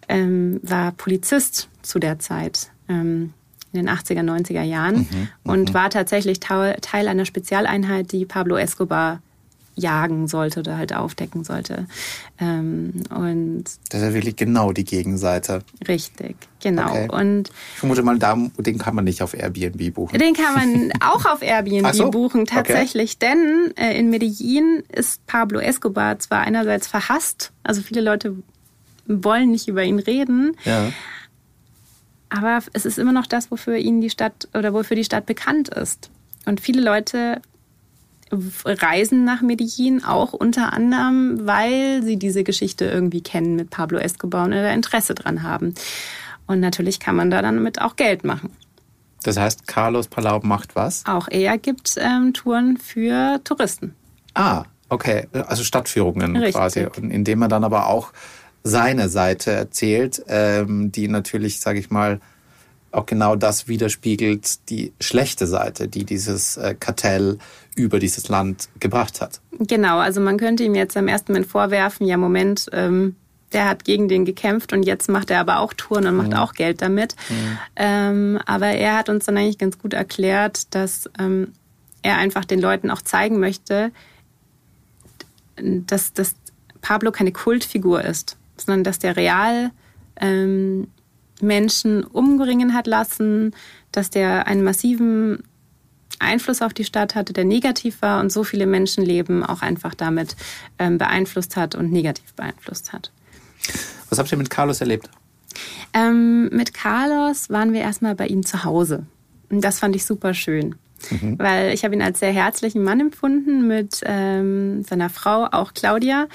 [SPEAKER 2] ähm, war Polizist zu der Zeit. Ähm, in den 80er, 90er Jahren mhm, mhm, und war tatsächlich Teil einer Spezialeinheit, die Pablo Escobar jagen sollte oder halt aufdecken sollte. Ähm, und
[SPEAKER 1] das ist ja wirklich genau die Gegenseite.
[SPEAKER 2] Richtig, genau. Okay. Und
[SPEAKER 1] ich vermute mal, den kann man nicht auf Airbnb buchen.
[SPEAKER 2] Den kann man auch auf Airbnb so? buchen, tatsächlich. Okay. Denn äh, in Medellin ist Pablo Escobar zwar einerseits verhasst, also viele Leute wollen nicht über ihn reden. Ja. Aber es ist immer noch das, wofür ihn die Stadt oder wofür die Stadt bekannt ist. Und viele Leute reisen nach Medellin auch unter anderem, weil sie diese Geschichte irgendwie kennen mit Pablo Escobar und da Interesse dran haben. Und natürlich kann man da dann mit auch Geld machen.
[SPEAKER 1] Das heißt, Carlos Palau macht was?
[SPEAKER 2] Auch er gibt ähm, Touren für Touristen.
[SPEAKER 1] Ah, okay. Also Stadtführungen Richtig. quasi. Und indem er dann aber auch seine Seite erzählt, ähm, die natürlich, sage ich mal, auch genau das widerspiegelt, die schlechte Seite, die dieses äh, Kartell über dieses Land gebracht hat.
[SPEAKER 2] Genau, also man könnte ihm jetzt am ersten Moment vorwerfen, ja Moment, ähm, der hat gegen den gekämpft und jetzt macht er aber auch Touren und macht mhm. auch Geld damit. Mhm. Ähm, aber er hat uns dann eigentlich ganz gut erklärt, dass ähm, er einfach den Leuten auch zeigen möchte, dass, dass Pablo keine Kultfigur ist, sondern dass der real ähm, Menschen umbringen hat lassen, dass der einen massiven Einfluss auf die Stadt hatte, der negativ war und so viele Menschenleben auch einfach damit ähm, beeinflusst hat und negativ beeinflusst hat.
[SPEAKER 1] Was habt ihr mit Carlos erlebt?
[SPEAKER 2] Ähm, mit Carlos waren wir erstmal bei ihm zu Hause. Und das fand ich super schön. Mhm. Weil ich habe ihn als sehr herzlichen Mann empfunden mit ähm, seiner Frau, auch Claudia,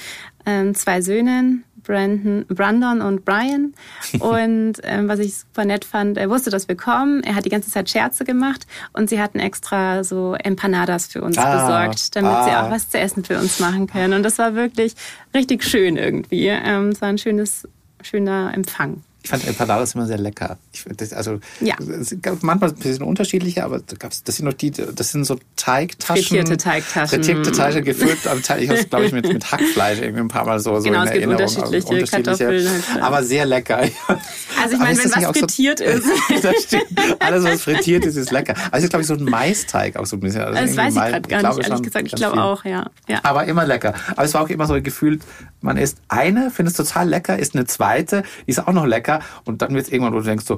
[SPEAKER 2] ähm, zwei Söhnen, Brandon, Brandon und Brian. Und ähm, was ich super nett fand, er wusste, dass wir kommen. Er hat die ganze Zeit Scherze gemacht und sie hatten extra so Empanadas für uns ah, besorgt, damit ah. sie auch was zu essen für uns machen können. Und das war wirklich richtig schön irgendwie. Ähm, es war ein schönes, schöner Empfang.
[SPEAKER 1] Ich fand Empanadas immer sehr lecker. Ich, das, also ja. manchmal ein bisschen unterschiedliche, aber das sind noch die, das sind so Teigtaschen.
[SPEAKER 2] Frittierte Teigtaschen.
[SPEAKER 1] Frittierte Teigtaschen gefüllt. ich habe es, glaube ich, mit, mit Hackfleisch irgendwie ein paar Mal so, so
[SPEAKER 2] genau, in es Erinnerung. Gibt unterschiedliche, unterschiedliche Kartoffeln. Halt.
[SPEAKER 1] Aber sehr lecker.
[SPEAKER 2] Also ich meine, wenn was frittiert so, ist.
[SPEAKER 1] das stimmt. Alles, was frittiert ist, ist lecker. Also es ist, glaube ich, so ein Mais-Teig auch so ein bisschen.
[SPEAKER 2] Also das weiß ich gerade gar nicht, ehrlich gesagt. Ich glaube auch, ja. ja.
[SPEAKER 1] Aber immer lecker. Aber es war auch immer so gefühlt, man isst eine, findet es total lecker, isst eine zweite, die ist auch noch lecker ja. Und dann wird es irgendwann, wo du denkst so,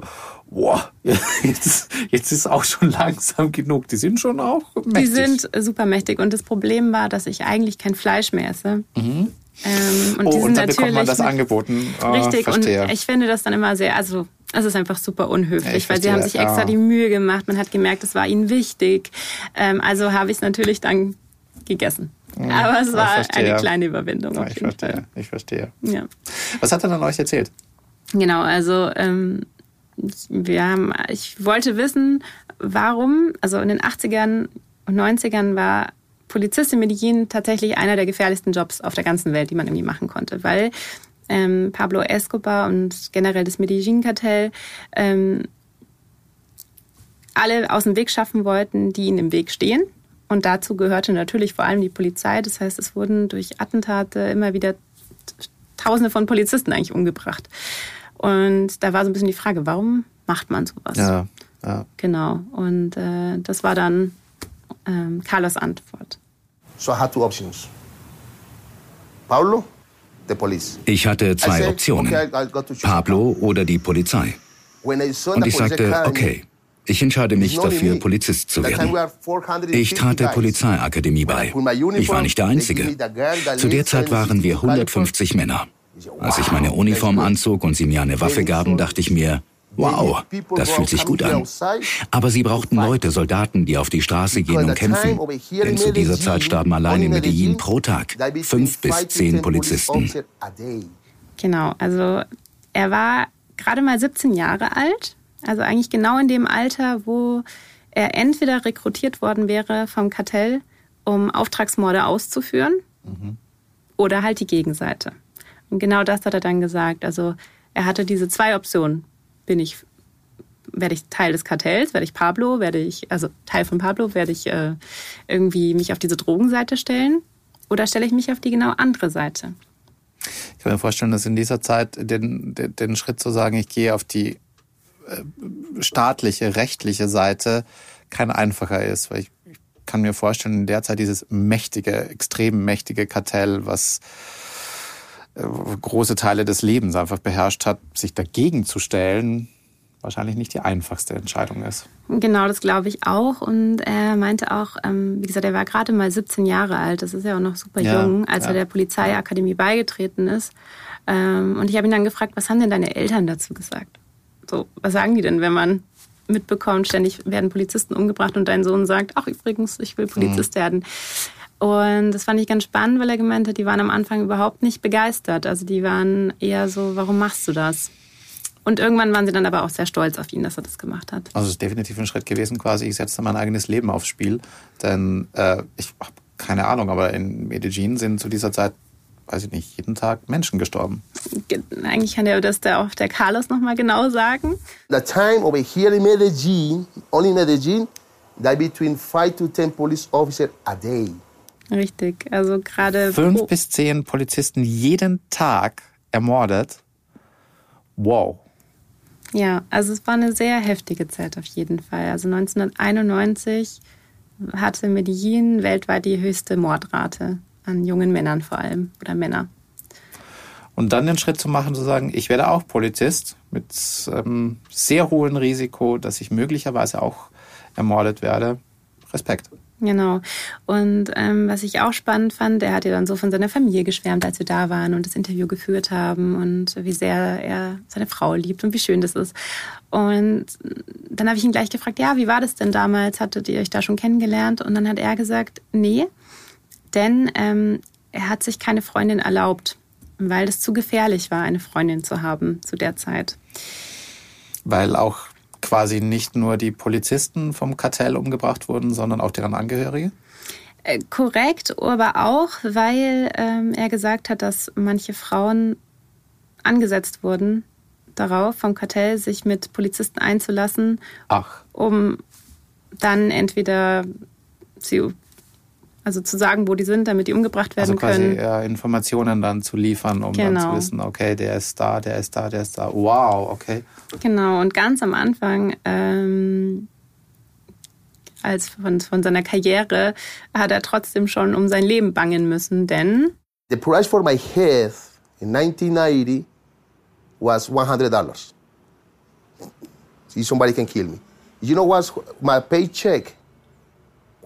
[SPEAKER 1] boah, jetzt, jetzt ist auch schon langsam genug. Die sind schon auch mächtig.
[SPEAKER 2] Die sind super mächtig. Und das Problem war, dass ich eigentlich kein Fleisch mehr esse.
[SPEAKER 1] Mhm. Ähm, und oh, und dann bekommt man das angeboten.
[SPEAKER 2] Oh, richtig, verstehe. und ich finde das dann immer sehr, also es ist einfach super unhöflich, ja, weil sie haben sich extra ja. die Mühe gemacht. Man hat gemerkt, es war ihnen wichtig. Ähm, also habe ich es natürlich dann gegessen. Ja, Aber es war eine kleine Überwindung.
[SPEAKER 1] Ich verstehe. Fall. Ich verstehe. Was hat er dann euch erzählt?
[SPEAKER 2] Genau, also ähm, wir haben, ich wollte wissen, warum, also in den 80ern und 90ern war Polizist in Medellin tatsächlich einer der gefährlichsten Jobs auf der ganzen Welt, die man irgendwie machen konnte, weil ähm, Pablo Escobar und generell das Medellin-Kartell ähm, alle aus dem Weg schaffen wollten, die ihnen im Weg stehen. Und dazu gehörte natürlich vor allem die Polizei. Das heißt, es wurden durch Attentate immer wieder Tausende von Polizisten eigentlich umgebracht. Und da war so ein bisschen die Frage, warum macht man sowas?
[SPEAKER 1] Ja, ja.
[SPEAKER 2] Genau. Und äh, das war dann ähm, Carlos Antwort.
[SPEAKER 6] So I had two options. Pablo, the police.
[SPEAKER 5] Ich hatte zwei Optionen. Pablo oder die Polizei. Und ich sagte, okay, ich entscheide mich dafür, Polizist zu werden. Ich trat der Polizeiakademie bei. Ich war nicht der Einzige. Zu der Zeit waren wir 150 Männer. Als ich meine Uniform anzog und sie mir eine Waffe gaben, dachte ich mir, wow, das fühlt sich gut an. Aber sie brauchten Leute, Soldaten, die auf die Straße gehen und kämpfen. Denn zu dieser Zeit starben allein in Medellin pro Tag fünf bis zehn Polizisten.
[SPEAKER 2] Genau, also er war gerade mal 17 Jahre alt also eigentlich genau in dem Alter, wo er entweder rekrutiert worden wäre vom Kartell, um Auftragsmorde auszuführen, mhm. oder halt die Gegenseite. Und genau das hat er dann gesagt. Also er hatte diese zwei Optionen. Bin ich, werde ich Teil des Kartells, werde ich Pablo, werde ich, also Teil von Pablo, werde ich äh, irgendwie mich auf diese Drogenseite stellen oder stelle ich mich auf die genau andere Seite?
[SPEAKER 1] Ich kann mir vorstellen, dass in dieser Zeit den, den, den Schritt zu sagen, ich gehe auf die äh, staatliche, rechtliche Seite kein einfacher ist, weil ich, ich kann mir vorstellen, in der Zeit dieses mächtige, extrem mächtige Kartell, was große Teile des Lebens einfach beherrscht hat, sich dagegen zu stellen, wahrscheinlich nicht die einfachste Entscheidung ist.
[SPEAKER 2] Genau, das glaube ich auch. Und er meinte auch, ähm, wie gesagt, er war gerade mal 17 Jahre alt, das ist ja auch noch super ja, jung, als ja. er der Polizeiakademie beigetreten ist. Ähm, und ich habe ihn dann gefragt, was haben denn deine Eltern dazu gesagt? So, was sagen die denn, wenn man mitbekommt, ständig werden Polizisten umgebracht und dein Sohn sagt, ach übrigens, ich will Polizist mhm. werden. Und das fand ich ganz spannend, weil er gemeint hat, die waren am Anfang überhaupt nicht begeistert. Also die waren eher so, warum machst du das? Und irgendwann waren sie dann aber auch sehr stolz auf ihn, dass er das gemacht hat.
[SPEAKER 1] Also es ist definitiv ein Schritt gewesen, quasi, ich setze mein eigenes Leben aufs Spiel. Denn äh, ich habe keine Ahnung, aber in Medellin sind zu dieser Zeit weiß ich nicht, jeden Tag Menschen gestorben.
[SPEAKER 2] Eigentlich kann ja das der, auch der Carlos nochmal genau sagen.
[SPEAKER 6] The time over here in Medellin, only in Medellin, there between five to ten police officers a day.
[SPEAKER 2] Richtig, also gerade...
[SPEAKER 1] Fünf bis zehn Polizisten jeden Tag ermordet. Wow.
[SPEAKER 2] Ja, also es war eine sehr heftige Zeit auf jeden Fall. Also 1991 hatte Medellin weltweit die höchste Mordrate an jungen Männern vor allem oder Männer.
[SPEAKER 1] Und dann den Schritt zu machen, zu sagen, ich werde auch Polizist mit ähm, sehr hohem Risiko, dass ich möglicherweise auch ermordet werde. Respekt.
[SPEAKER 2] Genau. Und ähm, was ich auch spannend fand, er hat ja dann so von seiner Familie geschwärmt, als wir da waren und das Interview geführt haben und wie sehr er seine Frau liebt und wie schön das ist. Und dann habe ich ihn gleich gefragt, ja, wie war das denn damals? Hattet ihr euch da schon kennengelernt? Und dann hat er gesagt, nee, denn ähm, er hat sich keine Freundin erlaubt, weil es zu gefährlich war, eine Freundin zu haben zu der Zeit.
[SPEAKER 1] Weil auch quasi nicht nur die Polizisten vom Kartell umgebracht wurden, sondern auch deren Angehörige?
[SPEAKER 2] Äh, korrekt, aber auch, weil ähm, er gesagt hat, dass manche Frauen angesetzt wurden darauf, vom Kartell sich mit Polizisten einzulassen,
[SPEAKER 1] Ach.
[SPEAKER 2] um dann entweder sie also zu sagen, wo die sind, damit die umgebracht werden also quasi, können.
[SPEAKER 1] Ja, Informationen dann zu liefern, um genau. dann zu genau. wissen, okay, der ist da, der ist da, der ist da. Wow, okay.
[SPEAKER 2] Genau, und ganz am Anfang, ähm, als von, von seiner Karriere, hat er trotzdem schon um sein Leben bangen müssen, denn
[SPEAKER 6] The price for my health in 1990 was $100. See, somebody can kill me. You know what's my paycheck?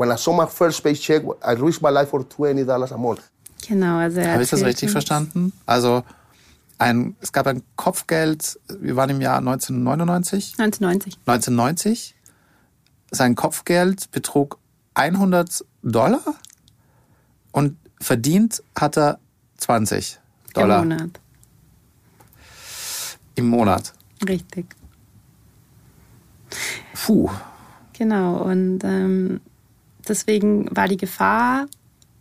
[SPEAKER 6] When I saw my first paycheck, I risked my life for $20 a month.
[SPEAKER 2] Genau, also er
[SPEAKER 1] Habe ich das richtig
[SPEAKER 2] uns-
[SPEAKER 1] verstanden? Also ein, es gab ein Kopfgeld, wir waren im Jahr 1999,
[SPEAKER 2] 1990.
[SPEAKER 1] 1990. Sein Kopfgeld betrug 100 Dollar und verdient hat er 20 Dollar
[SPEAKER 2] Im Monat.
[SPEAKER 1] im Monat.
[SPEAKER 2] Richtig.
[SPEAKER 1] Puh.
[SPEAKER 2] Genau. Und ähm, deswegen war die Gefahr,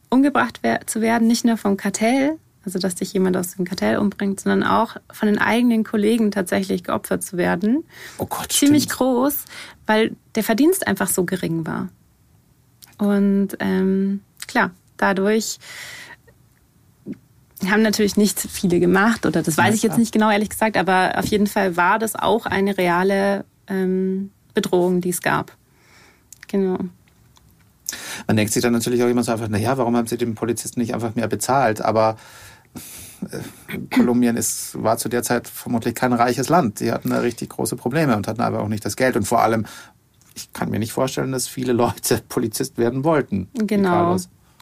[SPEAKER 2] umgebracht wer zu werden, nicht nur vom Kartell, also dass dich jemand aus dem Kartell umbringt, sondern auch von den eigenen Kollegen tatsächlich geopfert zu werden.
[SPEAKER 1] Oh Gott,
[SPEAKER 2] ziemlich
[SPEAKER 1] stimmt.
[SPEAKER 2] groß, weil der Verdienst einfach so gering war. Und ähm, klar, dadurch haben natürlich nicht viele gemacht, oder das weiß ich jetzt nicht genau, ehrlich gesagt, aber auf jeden Fall war das auch eine reale ähm, Bedrohung, die es gab. Genau.
[SPEAKER 1] Man denkt sich dann natürlich auch immer so einfach, naja, warum haben sie den Polizisten nicht einfach mehr bezahlt? Aber äh, Kolumbien ist, war zu der Zeit vermutlich kein reiches Land. Die hatten da richtig große Probleme und hatten aber auch nicht das Geld. Und vor allem, ich kann mir nicht vorstellen, dass viele Leute Polizist werden wollten.
[SPEAKER 2] Genau.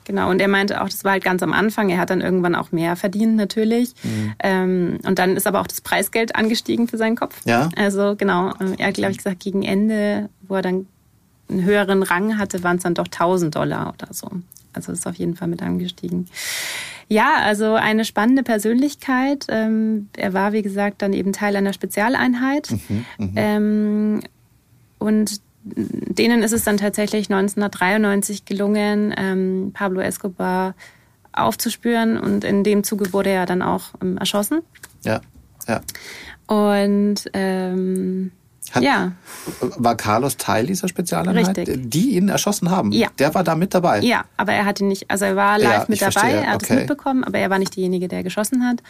[SPEAKER 2] Genau, und er meinte auch, das war halt ganz am Anfang. Er hat dann irgendwann auch mehr verdient, natürlich.
[SPEAKER 1] Mhm.
[SPEAKER 2] Ähm, und dann ist aber auch das Preisgeld angestiegen für seinen Kopf.
[SPEAKER 1] Ja?
[SPEAKER 2] Also, genau. Er hat, glaube ich, gesagt, gegen Ende, wo er dann einen höheren Rang hatte, waren es dann doch 1000 Dollar oder so. Also, ist auf jeden Fall mit angestiegen. Ja, also eine spannende Persönlichkeit. Ähm, er war, wie gesagt, dann eben Teil einer Spezialeinheit. Ähm, und denen ist es dann tatsächlich 1993 gelungen, ähm, Pablo Escobar aufzuspüren. Und in dem Zuge wurde er dann auch ähm, erschossen.
[SPEAKER 1] Ja, ja.
[SPEAKER 2] Und ähm,
[SPEAKER 1] Hat-
[SPEAKER 2] ja,
[SPEAKER 1] War Carlos Teil dieser Spezialeinheit?
[SPEAKER 2] Richtig.
[SPEAKER 1] Die ihn erschossen haben?
[SPEAKER 2] Ja.
[SPEAKER 1] Der war da mit dabei?
[SPEAKER 2] ja, aber er hatte nicht, also er war live
[SPEAKER 1] Ja,
[SPEAKER 2] mit dabei,
[SPEAKER 1] verstehe.
[SPEAKER 2] er hat es
[SPEAKER 1] Okay.
[SPEAKER 2] mitbekommen, aber er war nicht derjenige, der geschossen hat.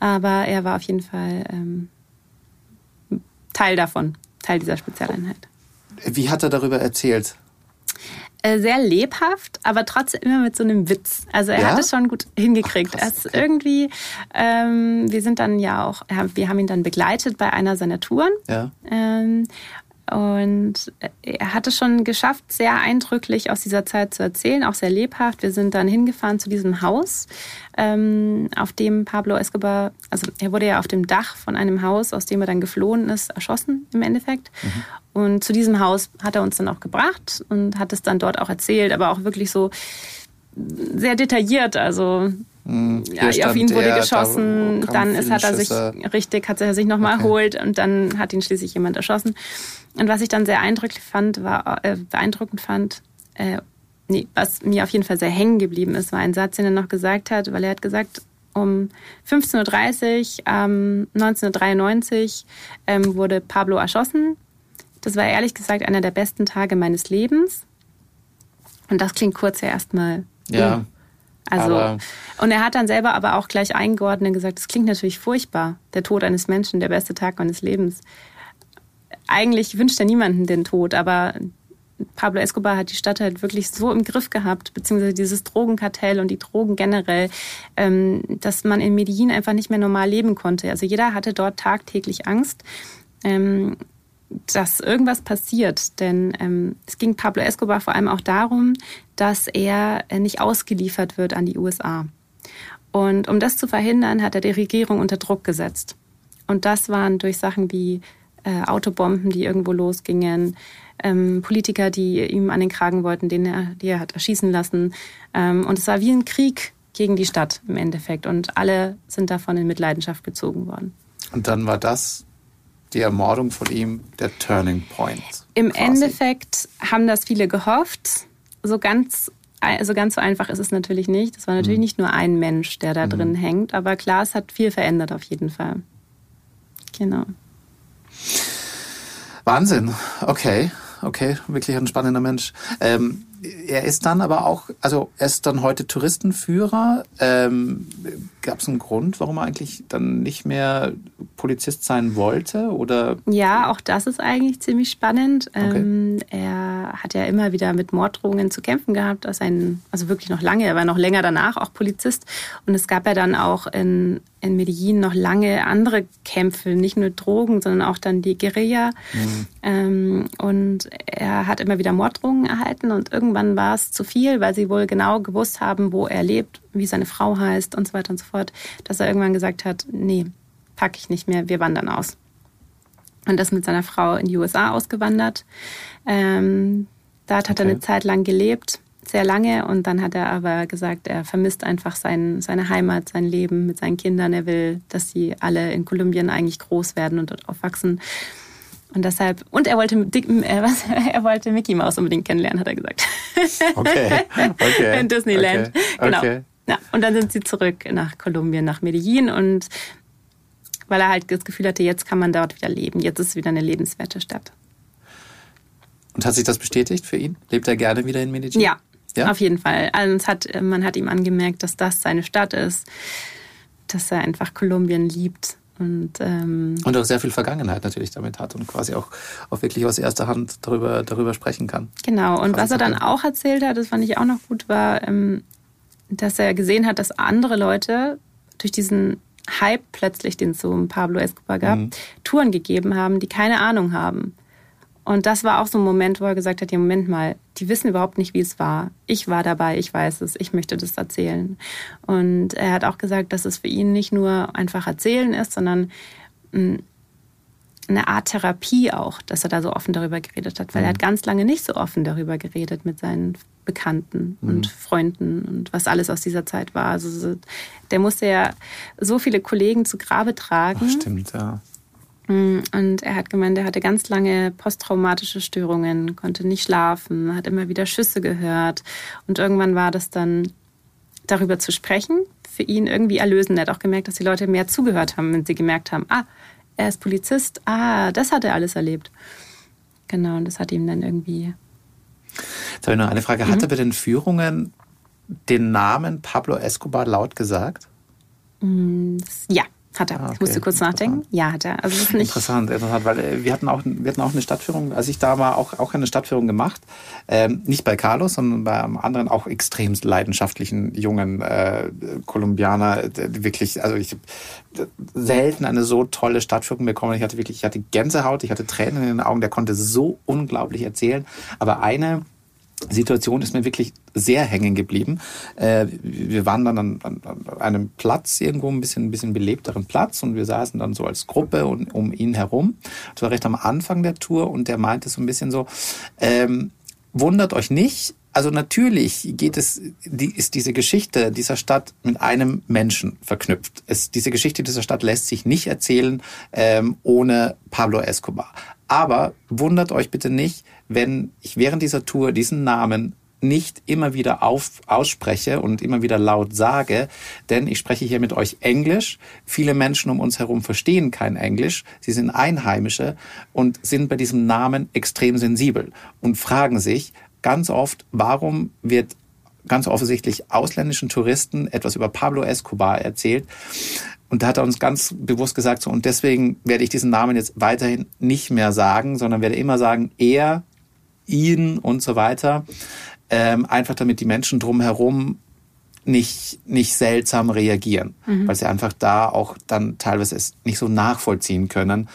[SPEAKER 2] Aber er war auf jeden Fall ähm, Teil davon, Teil dieser Spezialeinheit.
[SPEAKER 1] Wie hat er darüber erzählt?
[SPEAKER 2] Äh, sehr lebhaft, aber trotzdem immer mit so einem Witz. Also er
[SPEAKER 1] Ja?
[SPEAKER 2] hat es schon gut hingekriegt.
[SPEAKER 1] Ach, krass,
[SPEAKER 2] er ist irgendwie, ähm, wir sind dann ja auch, wir haben ihn dann begleitet bei einer seiner Touren.
[SPEAKER 1] Ja.
[SPEAKER 2] Ähm, und er hat es schon geschafft, sehr eindrücklich aus dieser Zeit zu erzählen, auch sehr lebhaft. Wir sind dann hingefahren zu diesem Haus, ähm, auf dem Pablo Escobar, also er wurde ja auf dem Dach von einem Haus, aus dem er dann geflohen ist, erschossen im Endeffekt. Und zu diesem Haus hat er uns dann auch gebracht und hat es dann dort auch erzählt, aber auch wirklich so sehr detailliert. Also ja,
[SPEAKER 1] Hier
[SPEAKER 2] auf ihn wurde
[SPEAKER 1] er, da
[SPEAKER 2] geschossen,
[SPEAKER 1] kamen
[SPEAKER 2] dann ist, hat er sich
[SPEAKER 1] Schüsse.
[SPEAKER 2] richtig, hat er sich nochmal
[SPEAKER 1] Okay.
[SPEAKER 2] erholt und dann hat ihn schließlich jemand erschossen. Und was ich dann sehr eindrücklich fand, war äh, beeindruckend fand, äh, nee, was mir auf jeden Fall sehr hängen geblieben ist, war ein Satz, den er noch gesagt hat, weil er hat gesagt, um 15.30 Uhr ähm, 1993 ähm, wurde Pablo erschossen. Das war ehrlich gesagt einer der besten Tage meines Lebens. Und das klingt kurz ja erstmal.
[SPEAKER 1] Ja.
[SPEAKER 2] Also,
[SPEAKER 1] Aber-
[SPEAKER 2] und er hat dann selber aber auch gleich eingeordnet und gesagt, das klingt natürlich furchtbar. Der Tod eines Menschen, der beste Tag meines Lebens. Eigentlich wünscht er niemanden den Tod, aber Pablo Escobar hat die Stadt halt wirklich so im Griff gehabt, beziehungsweise dieses Drogenkartell und die Drogen generell, ähm, dass man in Medellin einfach nicht mehr normal leben konnte. Also jeder hatte dort tagtäglich Angst. Ähm, dass irgendwas passiert. Denn ähm, es ging Pablo Escobar vor allem auch darum, dass er äh, nicht ausgeliefert wird an die USA. Und um das zu verhindern, hat er die Regierung unter Druck gesetzt. Und das waren durch Sachen wie äh, Autobomben, die irgendwo losgingen, ähm, Politiker, die ihm an den Kragen wollten, den er, die er hat erschießen lassen. Ähm, und es war wie ein Krieg gegen die Stadt im Endeffekt. Und alle sind davon in Mitleidenschaft gezogen worden.
[SPEAKER 1] Und dann war das die Ermordung von ihm der Turning Point.
[SPEAKER 2] Im
[SPEAKER 1] quasi.
[SPEAKER 2] Endeffekt haben das viele gehofft. So ganz, also ganz so einfach ist es natürlich nicht. Es war natürlich nicht nur ein Mensch, der da drin hängt, aber klar, es hat viel verändert auf jeden Fall. Genau.
[SPEAKER 1] Wahnsinn. Okay, okay, wirklich ein spannender Mensch. Ähm, er ist dann aber auch, also er ist dann heute Touristenführer. Ähm, Gab es einen Grund, warum er eigentlich dann nicht mehr Polizist sein wollte? Oder?
[SPEAKER 2] Ja, auch das ist eigentlich ziemlich spannend. Okay. Ähm, er hat ja immer wieder mit Morddrohungen zu kämpfen gehabt, also, ein, also wirklich noch lange. Er war noch länger danach auch Polizist. Und es gab ja dann auch in, in Medellin noch lange andere Kämpfe, nicht nur Drogen, sondern auch dann die Guerilla. Mhm. Ähm, und er hat immer wieder Morddrohungen erhalten und irgendwann war es zu viel, weil sie wohl genau gewusst haben, wo er lebt, wie seine Frau heißt und so weiter und so fort, dass er irgendwann gesagt hat, nee, packe ich nicht mehr, wir wandern aus. Und ist mit seiner Frau in die USA ausgewandert. Ähm, dort hat okay. er eine Zeit lang gelebt, sehr lange. Und dann hat er aber gesagt, er vermisst einfach sein, seine Heimat, sein Leben mit seinen Kindern. Er will, dass sie alle in Kolumbien eigentlich groß werden und dort aufwachsen. Und deshalb, und er wollte, äh, was, er wollte Mickey Mouse unbedingt kennenlernen, hat er gesagt.
[SPEAKER 1] Okay. okay.
[SPEAKER 2] In Disneyland. Okay. Genau. Okay. Ja, und dann sind sie zurück nach Kolumbien, nach Medellin und weil er halt das Gefühl hatte, jetzt kann man dort wieder leben. Jetzt ist es wieder eine lebenswerte Stadt.
[SPEAKER 1] Und hat sich das bestätigt für ihn? Lebt er gerne wieder in Medellin?
[SPEAKER 2] Ja, ja? auf jeden Fall. Also hat, man hat ihm angemerkt, dass das seine Stadt ist, dass er einfach Kolumbien liebt. Und, ähm,
[SPEAKER 1] und auch sehr viel Vergangenheit natürlich damit hat und quasi auch, auch wirklich aus erster Hand darüber, darüber sprechen kann.
[SPEAKER 2] Genau, und was er dann auch erzählt hat, das fand ich auch noch gut, war, ähm, dass er gesehen hat, dass andere Leute durch diesen Hype plötzlich, den es so um Pablo Escobar gab, mhm. Touren gegeben haben, die keine Ahnung haben. Und das war auch so ein Moment, wo er gesagt hat, ja, Moment mal, die wissen überhaupt nicht, wie es war. Ich war dabei, ich weiß es, ich möchte das erzählen. Und er hat auch gesagt, dass es für ihn nicht nur einfach erzählen ist, sondern hm, eine Art Therapie auch, dass er da so offen darüber geredet hat, weil mhm. er hat ganz lange nicht so offen darüber geredet mit seinen Bekannten mhm. und Freunden und was alles aus dieser Zeit war. Also der musste ja so viele Kollegen zu Grabe tragen.
[SPEAKER 1] Ach, stimmt, ja.
[SPEAKER 2] Mm, und er hat gemeint, er hatte ganz lange posttraumatische Störungen, konnte nicht schlafen, hat immer wieder Schüsse gehört. Und irgendwann war das dann darüber zu sprechen, für ihn irgendwie erlösend. Er hat auch gemerkt, dass die Leute mehr zugehört haben, wenn sie gemerkt haben, ah, er ist Polizist, ah, das hat er alles erlebt. Genau, und das hat ihm dann irgendwie.
[SPEAKER 1] Jetzt habe ich noch eine Frage. Mhm. Hat er bei den Führungen den Namen Pablo Escobar laut gesagt?
[SPEAKER 2] Mm, ja. Hat er. Ah, okay. Ich musste kurz nachdenken. Ja, hat er. Also
[SPEAKER 1] ist nicht interessant, interessant, weil äh, wir hatten auch, wir hatten auch eine Stadtführung, als ich da war, auch, auch eine Stadtführung gemacht. Ähm, nicht bei Carlos, sondern bei einem anderen auch extrem leidenschaftlichen jungen äh, Kolumbianer. Wirklich, also ich habe selten eine so tolle Stadtführung bekommen. Ich hatte wirklich, ich hatte Gänsehaut, ich hatte Tränen in den Augen. Der konnte so unglaublich erzählen. Aber eine Situation ist mir wirklich sehr hängen geblieben. Äh, wir waren dann an, an, einem Platz irgendwo, ein bisschen, ein bisschen belebteren Platz und wir saßen dann so als Gruppe und, um ihn herum. Das war recht am Anfang der Tour und der meinte so ein bisschen so, ähm, wundert euch nicht, also natürlich geht es, die, ist diese Geschichte dieser Stadt mit einem Menschen verknüpft. Es, diese Geschichte dieser Stadt lässt sich nicht erzählen ähm, ohne Pablo Escobar. Aber wundert euch bitte nicht, wenn ich während dieser Tour diesen Namen nicht immer wieder auf, ausspreche und immer wieder laut sage, denn ich spreche hier mit euch Englisch. Viele Menschen um uns herum verstehen kein Englisch. Sie sind Einheimische und sind bei diesem Namen extrem sensibel und fragen sich ganz oft, warum wird ganz offensichtlich ausländischen Touristen etwas über Pablo Escobar erzählt. Und da hat er uns ganz bewusst gesagt, so, und deswegen werde ich diesen Namen jetzt weiterhin nicht mehr sagen, sondern werde immer sagen, er ihn und so weiter. Ähm, einfach damit die Menschen drumherum nicht, nicht seltsam reagieren, mhm. weil sie einfach da auch dann teilweise es nicht so nachvollziehen können,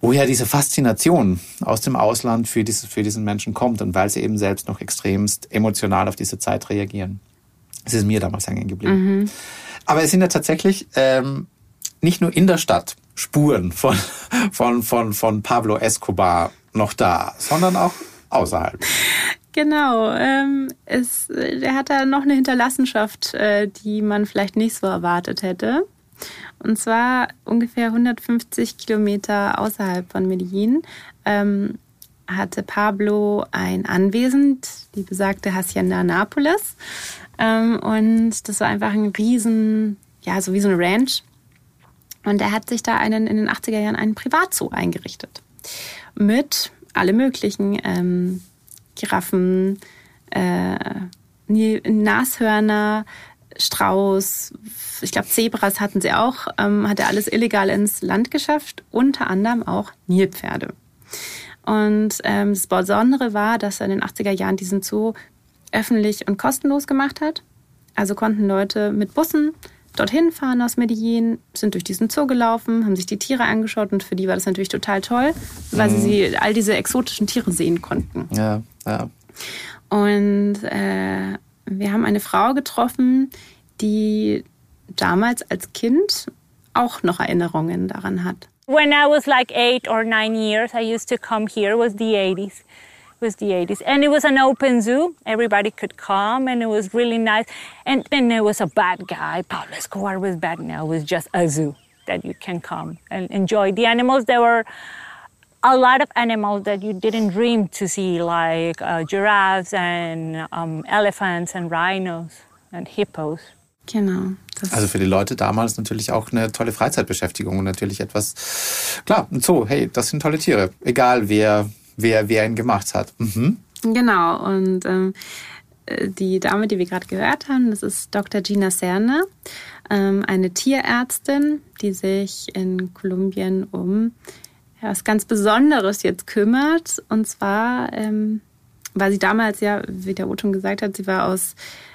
[SPEAKER 1] woher diese Faszination aus dem Ausland für, diese, für diesen Menschen kommt und weil sie eben selbst noch extremst emotional auf diese Zeit reagieren. Es ist mir damals hängen geblieben. Mhm. Aber es sind ja tatsächlich ähm, nicht nur in der Stadt Spuren von, von, von, von Pablo Escobar noch da, sondern auch außerhalb.
[SPEAKER 2] Genau, ähm, es, er hat da noch eine Hinterlassenschaft, äh, die man vielleicht nicht so erwartet hätte. Und zwar ungefähr 150 Kilometer außerhalb von Medellin ähm, hatte Pablo ein Anwesen, die besagte Hacienda Napoles. Ähm, und das war einfach ein riesen, ja, so wie so eine Ranch. Und er hat sich da einen in den 80er Jahren einen Privatzoo eingerichtet mit alle möglichen ähm, Giraffen, äh, Nashörner, Strauß, ich glaube Zebras hatten sie auch, ähm, hat er alles illegal ins Land geschafft, unter anderem auch Nilpferde. Und ähm, das Besondere war, dass er in den 80er Jahren diesen Zoo öffentlich und kostenlos gemacht hat. Also konnten Leute mit Bussen dorthin fahren aus Medellin, sind durch diesen Zoo gelaufen, haben sich die Tiere angeschaut und für die war das natürlich total toll, weil mhm. sie all diese exotischen Tiere sehen konnten.
[SPEAKER 1] Ja, ja.
[SPEAKER 2] Und äh, wir haben eine Frau getroffen, die damals als Kind auch noch Erinnerungen daran hat.
[SPEAKER 7] When I was like eight or nine years, I used to come here. It was the 80s. Was the 80s. And it was an open zoo. Everybody could come and it was really nice. And then there was a bad guy. Pablo Escobar was bad. Now it was just a zoo that you can come and enjoy. The animals, there were a lot of animals that you didn't dream to see, like uh, giraffes and um, elephants and rhinos and hippos.
[SPEAKER 2] Genau.
[SPEAKER 1] Also für die Leute damals natürlich auch eine tolle Freizeitbeschäftigung und natürlich etwas, klar, ein Zoo, hey, das sind tolle Tiere, egal wer, wer, wer ihn gemacht hat. Mhm.
[SPEAKER 2] Genau, und ähm, äh, die Dame, die wir gerade gehört haben, das ist Dr. Gina Serna, ähm, eine Tierärztin, die sich in Kolumbien um ja, was ganz Besonderes jetzt kümmert. Und zwar ähm, war sie damals ja, wie der Oton gesagt hat, sie war aus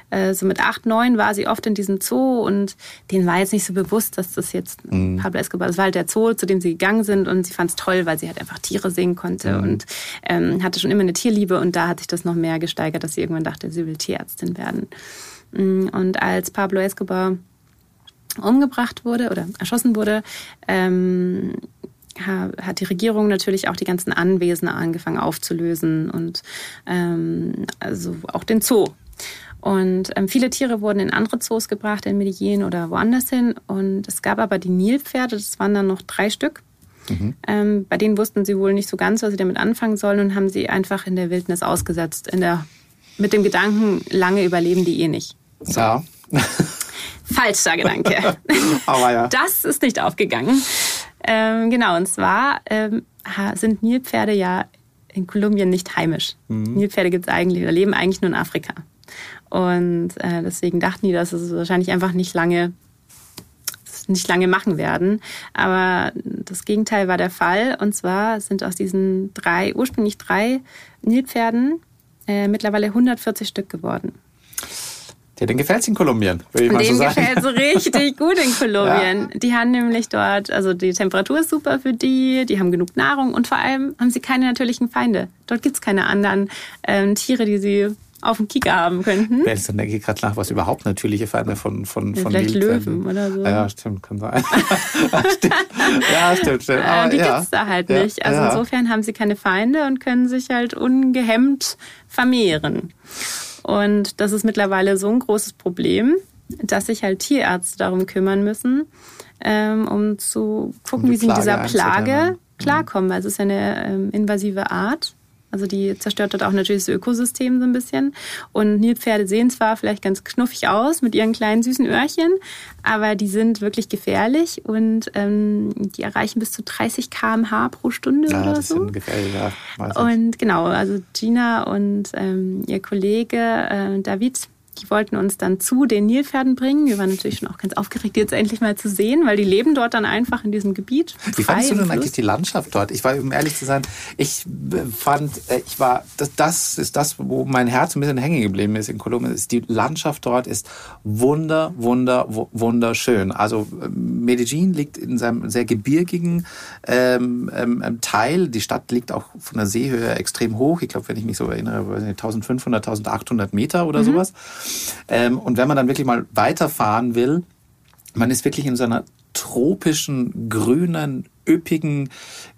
[SPEAKER 2] äh, so mit acht, neun war sie oft in diesem Zoo und denen war jetzt nicht so bewusst, dass das jetzt mhm. Pablo Escobar, das war halt der Zoo, zu dem sie gegangen sind und sie fand es toll, weil sie halt einfach Tiere sehen konnte mhm. und ähm, hatte schon immer eine Tierliebe und da hat sich das noch mehr gesteigert, dass sie irgendwann dachte, sie will Tierärztin werden. Mm, und als Pablo Escobar umgebracht wurde oder erschossen wurde, ähm, hat die Regierung natürlich auch die ganzen Anwesen angefangen aufzulösen und ähm, also auch den Zoo. Und ähm, viele Tiere wurden in andere Zoos gebracht, in Medellin oder woanders hin. Und es gab aber die Nilpferde, das waren dann noch drei Stück. Mhm. Ähm, bei denen wussten sie wohl nicht so ganz, was sie damit anfangen sollen und haben sie einfach in der Wildnis ausgesetzt. In der, mit dem Gedanken, lange überleben die eh nicht.
[SPEAKER 1] So. Ja.
[SPEAKER 2] Falscher Gedanke.
[SPEAKER 1] Aber ja.
[SPEAKER 2] Das ist nicht aufgegangen. Ähm, genau, und zwar ähm, sind Nilpferde ja in Kolumbien nicht heimisch. Mhm. Nilpferde gibt es eigentlich oder leben eigentlich nur in Afrika. Und äh, deswegen dachten die, dass es wahrscheinlich einfach nicht lange nicht lange machen werden. Aber das Gegenteil war der Fall. Und zwar sind aus diesen drei, ursprünglich drei Nilpferden äh, mittlerweile 140 Stück geworden.
[SPEAKER 1] Ja, den gefällt es in Kolumbien,
[SPEAKER 2] würde ich mal so sagen. gefällt so richtig gut in Kolumbien. Ja. Die haben nämlich dort, also die Temperatur ist super für die, die haben genug Nahrung und vor allem haben sie keine natürlichen Feinde. Dort gibt es keine anderen ähm, Tiere, die sie auf dem Kieker haben könnten.
[SPEAKER 1] Ja, dann denke ich gerade nach, was überhaupt natürliche Feinde von von
[SPEAKER 2] ja,
[SPEAKER 1] von
[SPEAKER 2] Vielleicht Löwen oder so.
[SPEAKER 1] Ja, stimmt, kann sein. stimmt. Ja, stimmt, stimmt.
[SPEAKER 2] Aber, die ja. gibt's da halt nicht. Also ja. insofern haben sie keine Feinde und können sich halt ungehemmt vermehren. Und das ist mittlerweile so ein großes Problem, dass sich halt Tierärzte darum kümmern müssen, ähm, um zu gucken, um wie sie mit dieser Plage mhm. klarkommen. Weil es ist ja eine ähm, invasive Art. Also die zerstört dort auch natürlich das Ökosystem so ein bisschen. Und Nilpferde sehen zwar vielleicht ganz knuffig aus mit ihren kleinen süßen Öhrchen, aber die sind wirklich gefährlich und ähm, die erreichen bis zu 30 km/h pro Stunde ja, oder das so. Sind gefährlich, ja. Und genau, also Gina und ähm, ihr Kollege äh, David die wollten uns dann zu den Nilpferden bringen. Wir waren natürlich schon auch ganz aufgeregt, die jetzt endlich mal zu sehen, weil die leben dort dann einfach in diesem Gebiet.
[SPEAKER 1] Wie fandest du denn eigentlich die Landschaft dort? Ich war, um ehrlich zu sein, ich fand, äh, ich war, das, das ist das, wo mein Herz ein bisschen hängen geblieben ist in Kolumbien. Ist die Landschaft dort ist wunder, wunder, wunderschön. Also Medellin liegt in seinem sehr gebirgigen ähm, ähm, Teil. Die Stadt liegt auch von der Seehöhe extrem hoch. Ich glaube, wenn ich mich so erinnere, 1500, 1800 Meter oder mhm. sowas. Ähm, und wenn man dann wirklich mal weiterfahren will, man ist wirklich in so einer tropischen, grünen, üppigen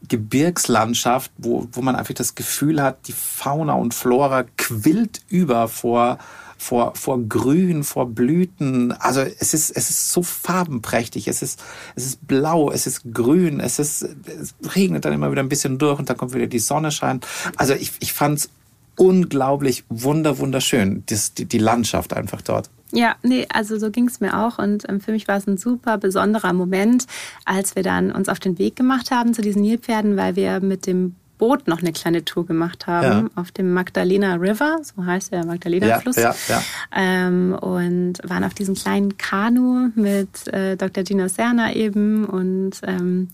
[SPEAKER 1] Gebirgslandschaft, wo, wo man einfach das Gefühl hat, die Fauna und Flora quillt über vor, vor, vor Grün, vor Blüten. Also es ist, es ist so farbenprächtig. Es ist, es ist blau, es ist grün, es ist, es regnet dann immer wieder ein bisschen durch und dann kommt wieder die Sonne scheint. Also ich, ich fand's unglaublich wunder, wunderschön, das, die, die Landschaft einfach dort.
[SPEAKER 2] Ja, nee, also so ging es mir auch. Und ähm, für mich war es ein super besonderer Moment, als wir dann uns auf den Weg gemacht haben zu diesen Nilpferden, weil wir mit dem Boot noch eine kleine Tour gemacht haben
[SPEAKER 1] Ja.
[SPEAKER 2] auf dem Magdalena River, so heißt der Magdalena-Fluss.
[SPEAKER 1] Ja, ja, ja.
[SPEAKER 2] Ähm, und waren auf diesem kleinen Kanu mit äh, Dr. Gina Serna eben und ähm,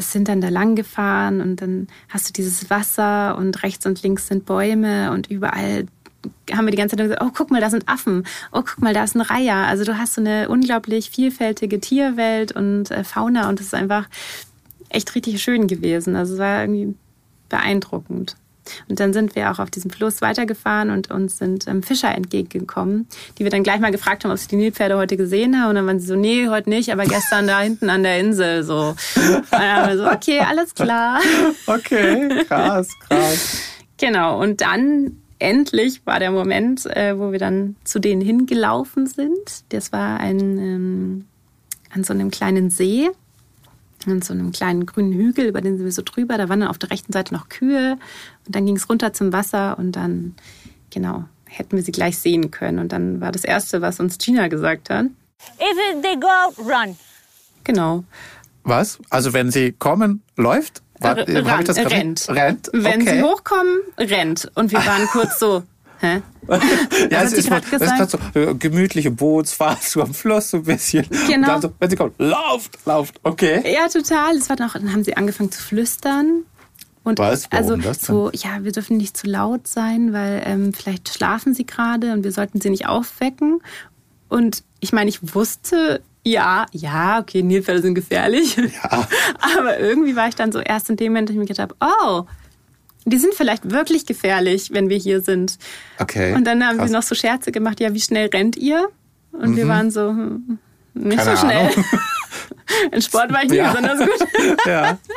[SPEAKER 2] sind dann da lang gefahren und dann hast du dieses Wasser und rechts und links sind Bäume und überall haben wir die ganze Zeit gesagt, oh, guck mal, da sind Affen. Oh, guck mal, da ist ein Reiher. Also du hast so eine unglaublich vielfältige Tierwelt und äh, Fauna und es ist einfach echt richtig schön gewesen. Also es war irgendwie beeindruckend. Und dann sind wir auch auf diesem Fluss weitergefahren und uns sind ähm, Fischer entgegengekommen, die wir dann gleich mal gefragt haben, ob sie die Nilpferde heute gesehen haben. Und dann waren sie so, nee, heute nicht, aber gestern da hinten an der Insel. So. Und dann haben wir so, okay, alles klar.
[SPEAKER 1] Okay, krass, krass.
[SPEAKER 2] Genau, und dann endlich war der Moment, äh, wo wir dann zu denen hingelaufen sind. Das war ein, ähm, an so einem kleinen See, an so einem kleinen grünen Hügel, über den sind wir so drüber. Da waren dann auf der rechten Seite noch Kühe und dann ging es runter zum Wasser und dann, genau, hätten wir sie gleich sehen können. Und dann war das Erste, was uns Gina gesagt hat.
[SPEAKER 7] If they go out, run.
[SPEAKER 2] Genau.
[SPEAKER 1] Was? Also wenn sie kommen, läuft? War,
[SPEAKER 2] R-
[SPEAKER 1] ich
[SPEAKER 2] ran-
[SPEAKER 1] das gerade-
[SPEAKER 2] rennt.
[SPEAKER 1] Rennt?
[SPEAKER 2] Wenn
[SPEAKER 1] okay.
[SPEAKER 2] sie hochkommen, rennt. Und wir waren kurz so, hä?
[SPEAKER 1] Ja,
[SPEAKER 2] hat
[SPEAKER 1] es ist, ist
[SPEAKER 2] gesagt?
[SPEAKER 1] so äh, gemütliche Bootsfahrt so am Fluss so ein bisschen.
[SPEAKER 2] Genau.
[SPEAKER 1] Und dann so, wenn sie kommt, lauft, lauft. Okay.
[SPEAKER 2] Ja, total. Es war noch, dann haben sie angefangen zu flüstern. Und
[SPEAKER 1] Was? Warum
[SPEAKER 2] also
[SPEAKER 1] das denn?
[SPEAKER 2] so, ja, wir dürfen nicht zu laut sein, weil ähm, vielleicht schlafen sie gerade und wir sollten sie nicht aufwecken. Und ich meine, ich wusste, ja, ja, okay, Nilpferde sind gefährlich.
[SPEAKER 1] Ja.
[SPEAKER 2] Aber irgendwie war ich dann so erst in dem Moment, dass ich mir gedacht habe, oh, die sind vielleicht wirklich gefährlich, wenn wir hier sind.
[SPEAKER 1] Okay.
[SPEAKER 2] Und dann haben
[SPEAKER 1] krass.
[SPEAKER 2] sie noch so Scherze gemacht, ja, wie schnell rennt ihr? Und wir waren so, hm, nicht
[SPEAKER 1] Keine
[SPEAKER 2] so schnell. In Sport war ich nicht
[SPEAKER 1] Ja.
[SPEAKER 2] besonders gut.
[SPEAKER 1] Ja.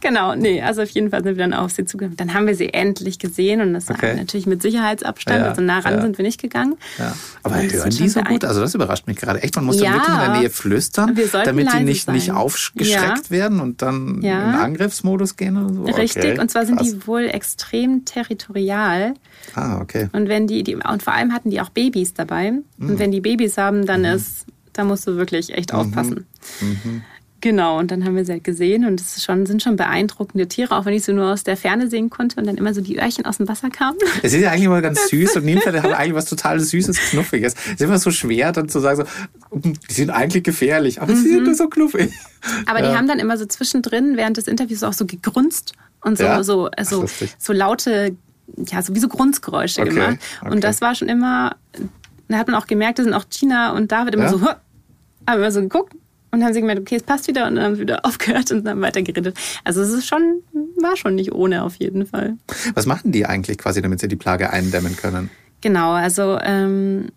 [SPEAKER 2] Genau, nee, also auf jeden Fall sind wir dann auf sie zugegangen. Dann haben wir sie endlich gesehen und das war
[SPEAKER 1] Okay.
[SPEAKER 2] natürlich mit Sicherheitsabstand.
[SPEAKER 1] Ja,
[SPEAKER 2] also nah ran
[SPEAKER 1] ja.
[SPEAKER 2] sind wir nicht gegangen.
[SPEAKER 1] Ja. Aber
[SPEAKER 2] Und
[SPEAKER 1] hören die so gut? Also das überrascht mich gerade echt. Man muss
[SPEAKER 2] Ja.
[SPEAKER 1] dann wirklich in der Nähe flüstern, damit die nicht, nicht aufgeschreckt werden und dann in Angriffsmodus gehen oder so.
[SPEAKER 2] Richtig,
[SPEAKER 1] Okay,
[SPEAKER 2] und zwar sind
[SPEAKER 1] krass.
[SPEAKER 2] die wohl extrem territorial.
[SPEAKER 1] Ah, okay.
[SPEAKER 2] Und wenn die, die, und vor allem hatten die auch Babys dabei.
[SPEAKER 1] Mhm.
[SPEAKER 2] Und wenn die Babys haben, dann ist, da musst du wirklich echt aufpassen.
[SPEAKER 1] Mhm.
[SPEAKER 2] Genau, und dann haben wir sie halt gesehen und es schon, sind schon beeindruckende Tiere, auch wenn ich sie nur aus der Ferne sehen konnte und dann immer so die Öhrchen aus dem Wasser kamen.
[SPEAKER 1] Es ist ja eigentlich immer ganz süß und Nilpferde haben eigentlich was total Süßes, Knuffiges. Es ist immer so schwer, dann zu sagen, so, "Hm, die sind eigentlich gefährlich, aber sie sind nur so knuffig.
[SPEAKER 2] Aber
[SPEAKER 1] Ja.
[SPEAKER 2] die haben dann immer so zwischendrin während des Interviews auch so gegrunzt und so,
[SPEAKER 1] Ja?
[SPEAKER 2] so,
[SPEAKER 1] Ach,
[SPEAKER 2] also,
[SPEAKER 1] lustig.
[SPEAKER 2] so laute, ja, so wie so Grunzgeräusche
[SPEAKER 1] Okay,
[SPEAKER 2] gemacht.
[SPEAKER 1] okay.
[SPEAKER 2] Und das war schon immer, da hat man auch gemerkt, da sind auch Gina und David immer
[SPEAKER 1] Ja?
[SPEAKER 2] so! Haben immer so geguckt und haben sie gemerkt, okay, es passt wieder und dann haben sie wieder aufgehört und dann weitergeredet. Also es ist schon, war schon nicht ohne auf jeden Fall.
[SPEAKER 1] Was machen die eigentlich quasi, damit sie die Plage eindämmen können?
[SPEAKER 2] Genau, also ähm,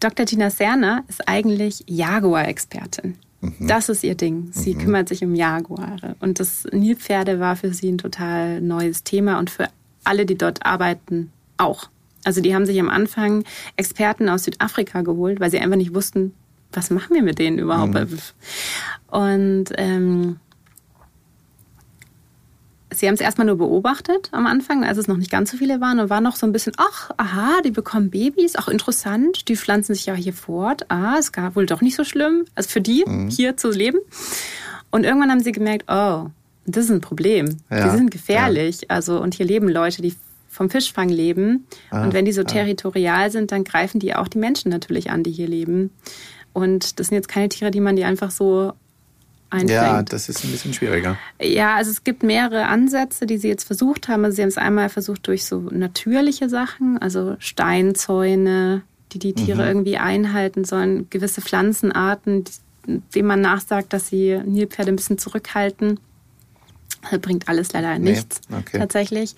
[SPEAKER 2] Dr. Tina Serner ist eigentlich Jaguar-Expertin. Das ist ihr Ding. Sie kümmert sich um Jaguare. Und das Nilpferde war für sie ein total neues Thema und für alle, die dort arbeiten, auch. Also die haben sich am Anfang Experten aus Südafrika geholt, weil sie einfach nicht wussten, was machen wir mit denen überhaupt. Und ähm, Sie haben es erstmal nur beobachtet am Anfang, als es noch nicht ganz so viele waren und war noch so ein bisschen, ach, aha, die bekommen Babys, auch interessant, die pflanzen sich ja hier fort. Ah, es gab wohl doch nicht so schlimm, also für die hier zu leben. Und irgendwann haben sie gemerkt, oh, das ist ein Problem.
[SPEAKER 1] Ja,
[SPEAKER 2] die sind gefährlich. Also, und hier leben Leute, die vom Fischfang leben.
[SPEAKER 1] Ah,
[SPEAKER 2] und wenn die so territorial sind, dann greifen die auch die Menschen natürlich an, die hier leben. Und das sind jetzt keine Tiere, die man die einfach so einfängt.
[SPEAKER 1] Ja, das ist ein bisschen schwieriger.
[SPEAKER 2] Ja, also es gibt mehrere Ansätze, die sie jetzt versucht haben. Also sie haben es einmal versucht durch so natürliche Sachen, also Steinzäune, die die Tiere
[SPEAKER 1] Mhm.
[SPEAKER 2] irgendwie einhalten sollen, gewisse Pflanzenarten, die- denen man nachsagt, dass sie Nilpferde ein bisschen zurückhalten. Bringt alles leider
[SPEAKER 1] Nee,
[SPEAKER 2] nichts,
[SPEAKER 1] okay.
[SPEAKER 2] tatsächlich.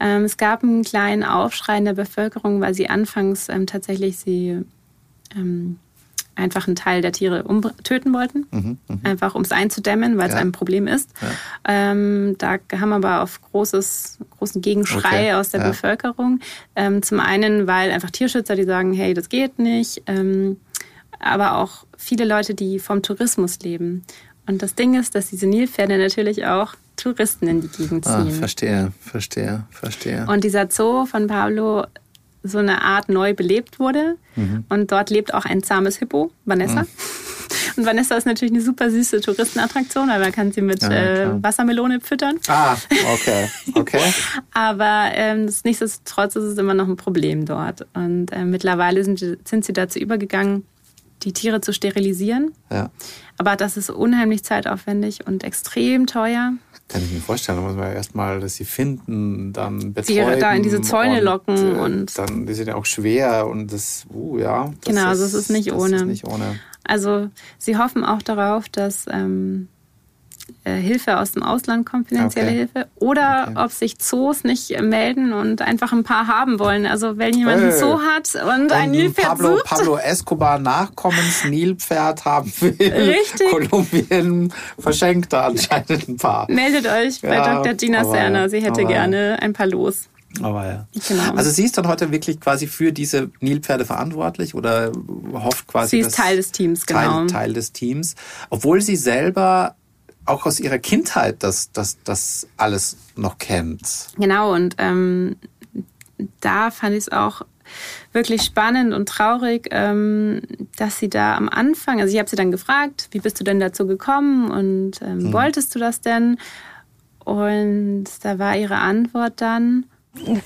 [SPEAKER 2] Ähm, es gab einen kleinen Aufschrei in der Bevölkerung, weil sie anfangs ähm, tatsächlich sie ähm, einfach einen Teil der Tiere töten wollten, einfach um es einzudämmen, weil es
[SPEAKER 1] Mhm, Ja.
[SPEAKER 2] ein Problem ist. Ähm, da haben wir aber auf großes, großen Gegenschrei
[SPEAKER 1] Okay,
[SPEAKER 2] aus der
[SPEAKER 1] ja.
[SPEAKER 2] Bevölkerung. Ähm, zum einen, weil einfach Tierschützer, die sagen, hey, das geht nicht, ähm, aber auch viele Leute, die vom Tourismus leben. Und das Ding ist, dass diese Nilpferde natürlich auch Touristen in die Gegend
[SPEAKER 1] Ah,
[SPEAKER 2] ziehen.
[SPEAKER 1] verstehe, verstehe, verstehe.
[SPEAKER 2] Und dieser Zoo von Pablo so eine Art neu belebt wurde.
[SPEAKER 1] Mhm.
[SPEAKER 2] Und dort lebt auch ein zahmes Hippo, Vanessa. Und Vanessa ist natürlich eine super süße Touristenattraktion, weil man kann sie mit
[SPEAKER 1] Ja,
[SPEAKER 2] äh. Wassermelone füttern.
[SPEAKER 1] Ah, okay, okay.
[SPEAKER 2] Aber ähm, nichtsdestotrotz ist es immer noch ein Problem dort. Und äh, mittlerweile sind, sind sie dazu übergegangen, die Tiere zu sterilisieren.
[SPEAKER 1] Ja.
[SPEAKER 2] Aber das ist unheimlich zeitaufwendig und extrem teuer.
[SPEAKER 1] Kann ich mir vorstellen, da muss man ja erstmal, dass sie finden, dann
[SPEAKER 2] Die da in diese Zäune locken
[SPEAKER 1] äh,
[SPEAKER 2] und-
[SPEAKER 1] dann, die sind ja auch schwer und das, uh, ja. Das
[SPEAKER 2] Genau, also es ist nicht
[SPEAKER 1] das
[SPEAKER 2] ohne.
[SPEAKER 1] Ist nicht ohne.
[SPEAKER 2] Also sie hoffen auch darauf, dass ähm, äh, Hilfe aus dem Ausland kommt, finanzielle
[SPEAKER 1] Okay.
[SPEAKER 2] Hilfe. Oder
[SPEAKER 1] Okay.
[SPEAKER 2] ob sich Zoos nicht äh, melden und einfach ein paar haben wollen. Also wenn jemand
[SPEAKER 1] Hey.
[SPEAKER 2] Zoo hat und ein
[SPEAKER 1] Und
[SPEAKER 2] Nilpferd
[SPEAKER 1] Pablo,
[SPEAKER 2] sucht.
[SPEAKER 1] Pablo Escobar Nachkommens Nilpferd haben will.
[SPEAKER 2] Richtig.
[SPEAKER 1] Kolumbien verschenkt da anscheinend ein paar.
[SPEAKER 2] Meldet euch bei
[SPEAKER 1] Ja,
[SPEAKER 2] Dr. Gina Serner. Sie hätte gerne ein paar los.
[SPEAKER 1] Aber ja.
[SPEAKER 2] Genau.
[SPEAKER 1] Also sie ist dann heute wirklich quasi für diese Nilpferde verantwortlich oder hofft quasi.
[SPEAKER 2] Sie ist
[SPEAKER 1] dass-
[SPEAKER 2] Teil des Teams, genau.
[SPEAKER 1] Teil, Teil des Teams. Obwohl sie selber auch aus ihrer Kindheit das, das, das alles noch kennt.
[SPEAKER 2] Genau, und ähm, da fand ich es auch wirklich spannend und traurig, ähm, dass sie da am Anfang, also ich habe sie dann gefragt, wie bist du denn dazu gekommen und ähm, wolltest du das denn? Und da war ihre Antwort dann,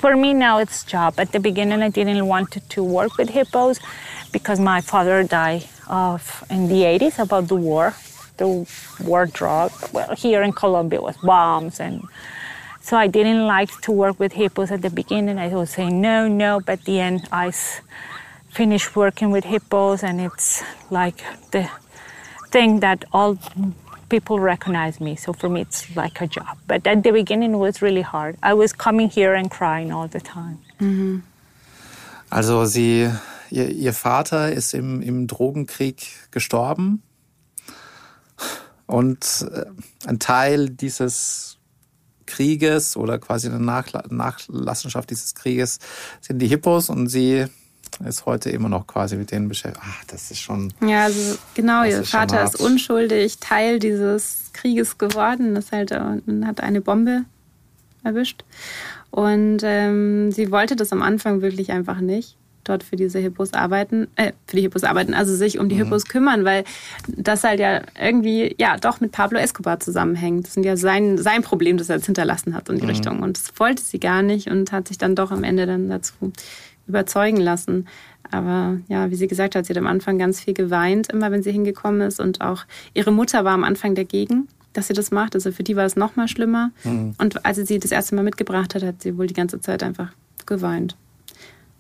[SPEAKER 7] For me now it's job. At the beginning I didn't want to, to work with hippos because my father died of in the 80s about the war, the war drug. Well, here in Colombia it was bombs and so I didn't like to work with hippos at the beginning. I was saying no, no, but at the end I finished working with hippos and it's like the thing that all people recognize me. So for me, it's like a job. But at the beginning, it was really hard. I was coming here and crying all the time. Mm-hmm.
[SPEAKER 1] Also sie, ihr, ihr Vater ist im, im Drogenkrieg gestorben und äh, ein Teil dieses Krieges oder quasi eine Nachla Nachlassenschaft dieses Krieges sind die Hippos und sie ist heute immer noch quasi mit denen beschäftigt. Ach, das ist schon.
[SPEAKER 2] ja, also genau, ihr Vater ist unschuldig Teil dieses Krieges geworden. Das halt, und hat eine Bombe erwischt. Und ähm, sie wollte das am Anfang wirklich einfach nicht dort für diese Hippos arbeiten, äh, für die Hippos arbeiten, also sich um die Hippos kümmern, weil das halt ja irgendwie ja doch mit Pablo Escobar zusammenhängt. Das sind ja sein, sein Problem, das er jetzt hinterlassen hat in die Richtung. Und das wollte sie gar nicht und hat sich dann doch am Ende dann dazu überzeugen lassen. Aber ja, wie sie gesagt hat, sie hat am Anfang ganz viel geweint, immer wenn sie hingekommen ist. Und auch ihre Mutter war am Anfang dagegen, dass sie das macht. Also für die war es noch mal schlimmer. Und als sie sie das erste Mal mitgebracht hat, hat sie wohl die ganze Zeit einfach geweint.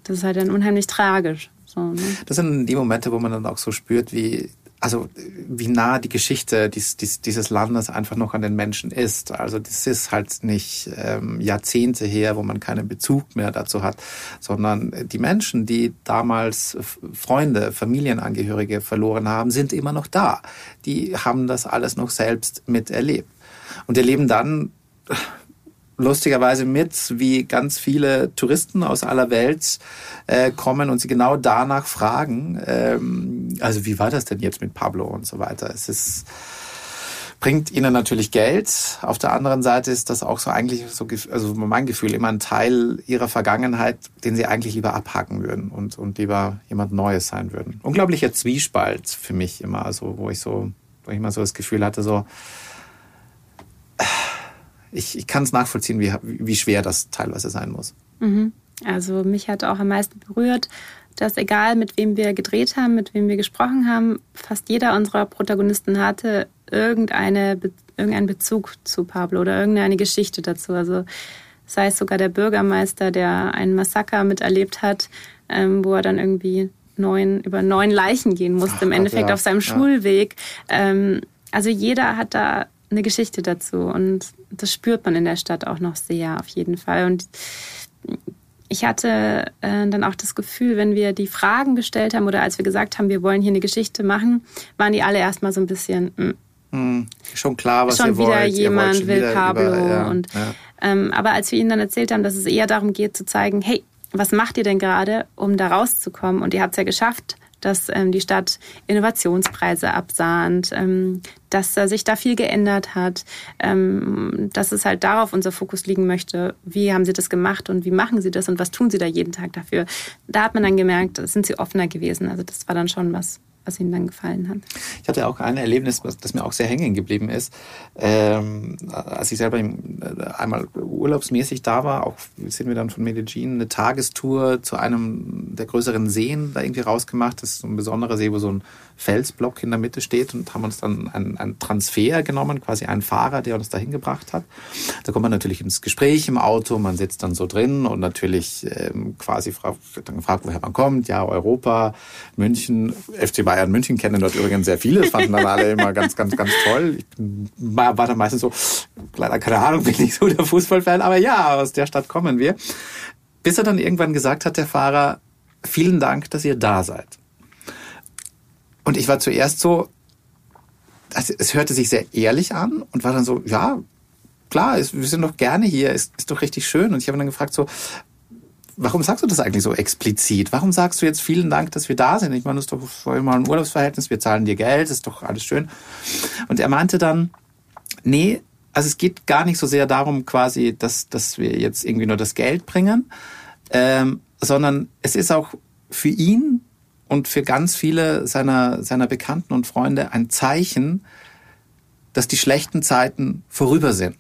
[SPEAKER 2] Das ist halt dann unheimlich tragisch. So, ne?
[SPEAKER 1] Das sind die Momente, wo man dann auch so spürt, wie, also, wie nah die Geschichte dies, dies, dieses Landes einfach noch an den Menschen ist. Also, das ist halt nicht ähm, Jahrzehnte her, wo man keinen Bezug mehr dazu hat, sondern die Menschen, die damals Freunde, Familienangehörige verloren haben, sind immer noch da. Die haben das alles noch selbst miterlebt. Und erleben dann lustigerweise mit, wie ganz viele Touristen aus aller Welt äh, kommen und sie genau danach fragen, ähm, also wie war das denn jetzt mit Pablo und so weiter. Es ist bringt ihnen natürlich Geld. Auf der anderen Seite ist das auch so eigentlich so, also mein Gefühl immer ein Teil ihrer Vergangenheit, den sie eigentlich lieber abhaken würden und, und lieber jemand Neues sein würden. Unglaublicher Zwiespalt für mich immer, also wo ich so, wo ich immer so das Gefühl hatte, so ich, ich kann es nachvollziehen, wie, wie schwer das teilweise sein muss.
[SPEAKER 2] Also mich hat auch am meisten berührt, dass egal mit wem wir gedreht haben, mit wem wir gesprochen haben, fast jeder unserer Protagonisten hatte irgendeine, Be- irgendeinen Bezug zu Pablo oder irgendeine Geschichte dazu. Also sei es sogar der Bürgermeister, der ein Massaker miterlebt hat, ähm, wo er dann irgendwie neun, über neun Leichen gehen musste,
[SPEAKER 1] Ach
[SPEAKER 2] im Endeffekt
[SPEAKER 1] ja,
[SPEAKER 2] auf seinem
[SPEAKER 1] ja.
[SPEAKER 2] Schulweg. Ähm, also jeder hat da eine Geschichte dazu und das spürt man in der Stadt auch noch sehr, auf jeden Fall. Und ich hatte äh, dann auch das Gefühl, wenn wir die Fragen gestellt haben oder als wir gesagt haben, wir wollen hier eine Geschichte machen, waren die alle erstmal so ein bisschen, mm,
[SPEAKER 1] Hm, schon klar, was
[SPEAKER 2] schon
[SPEAKER 1] ihr
[SPEAKER 2] wieder
[SPEAKER 1] wollt. Ihr wollt
[SPEAKER 2] jemand
[SPEAKER 1] schon
[SPEAKER 2] will
[SPEAKER 1] wieder
[SPEAKER 2] Pablo.
[SPEAKER 1] über- ja,
[SPEAKER 2] und,
[SPEAKER 1] ja.
[SPEAKER 2] Ähm, aber als wir ihnen dann erzählt haben, dass es eher darum geht zu zeigen, hey, was macht ihr denn gerade, um da rauszukommen? Und ihr habt es ja geschafft, dass ähm, die Stadt Innovationspreise absahnt, ähm, dass äh, sich da viel geändert hat, ähm, dass es halt darauf unser Fokus liegen möchte. Wie haben sie das gemacht und wie machen sie das und was tun sie da jeden Tag dafür? Da hat man dann gemerkt, sind sie offener gewesen. Also das war dann schon was, was Ihnen dann gefallen hat.
[SPEAKER 1] Ich hatte auch ein Erlebnis, das mir auch sehr hängen geblieben ist. Ähm, als ich selber äh, einmal urlaubsmäßig da war, auch sind wir dann von Medellin eine Tagestour zu einem der größeren Seen da irgendwie rausgemacht. Das ist so ein besonderer See, wo so ein Felsblock in der Mitte steht und haben uns dann einen, einen Transfer genommen, quasi einen Fahrer, der uns dahin gebracht hat. Da kommt man natürlich ins Gespräch im Auto, man sitzt dann so drin und natürlich ähm, quasi wird dann gefragt, woher man kommt. Ja, Europa, München, FC Bayern München kennen dort übrigens sehr viele. Das fanden dann alle immer ganz, ganz, ganz toll. Ich war, dann meistens so, leider keine Ahnung, bin nicht so der Fußballfan, aber ja, aus der Stadt kommen wir. Bis er dann irgendwann gesagt hat, der Fahrer, vielen Dank, dass ihr da seid. Und ich war zuerst so, also es hörte sich sehr ehrlich an und war dann so, ja, klar, wir sind doch gerne hier, ist, ist doch richtig schön. Und ich habe dann gefragt so, warum sagst du das eigentlich so explizit? Warum sagst du jetzt vielen Dank, dass wir da sind? Ich meine, das ist doch immer ein Urlaubsverhältnis, wir zahlen dir Geld, ist doch alles schön. Und er meinte dann, nee, also es geht gar nicht so sehr darum quasi, dass, dass wir jetzt irgendwie nur das Geld bringen, ähm, sondern es ist auch für ihn und für ganz viele seiner, seiner Bekannten und Freunde ein Zeichen, dass die schlechten Zeiten vorüber sind.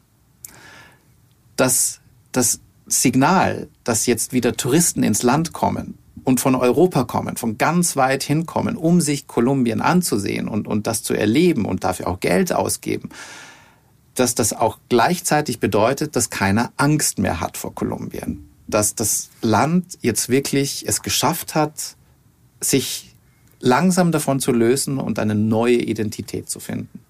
[SPEAKER 1] Dass das Signal, dass jetzt wieder Touristen ins Land kommen und von Europa kommen, von ganz weit hinkommen, um sich Kolumbien anzusehen und, und das zu erleben und dafür auch Geld ausgeben, dass das auch gleichzeitig bedeutet, dass keiner Angst mehr hat vor Kolumbien. Dass das Land jetzt wirklich es geschafft hat, sich langsam davon zu lösen und eine neue Identität zu finden.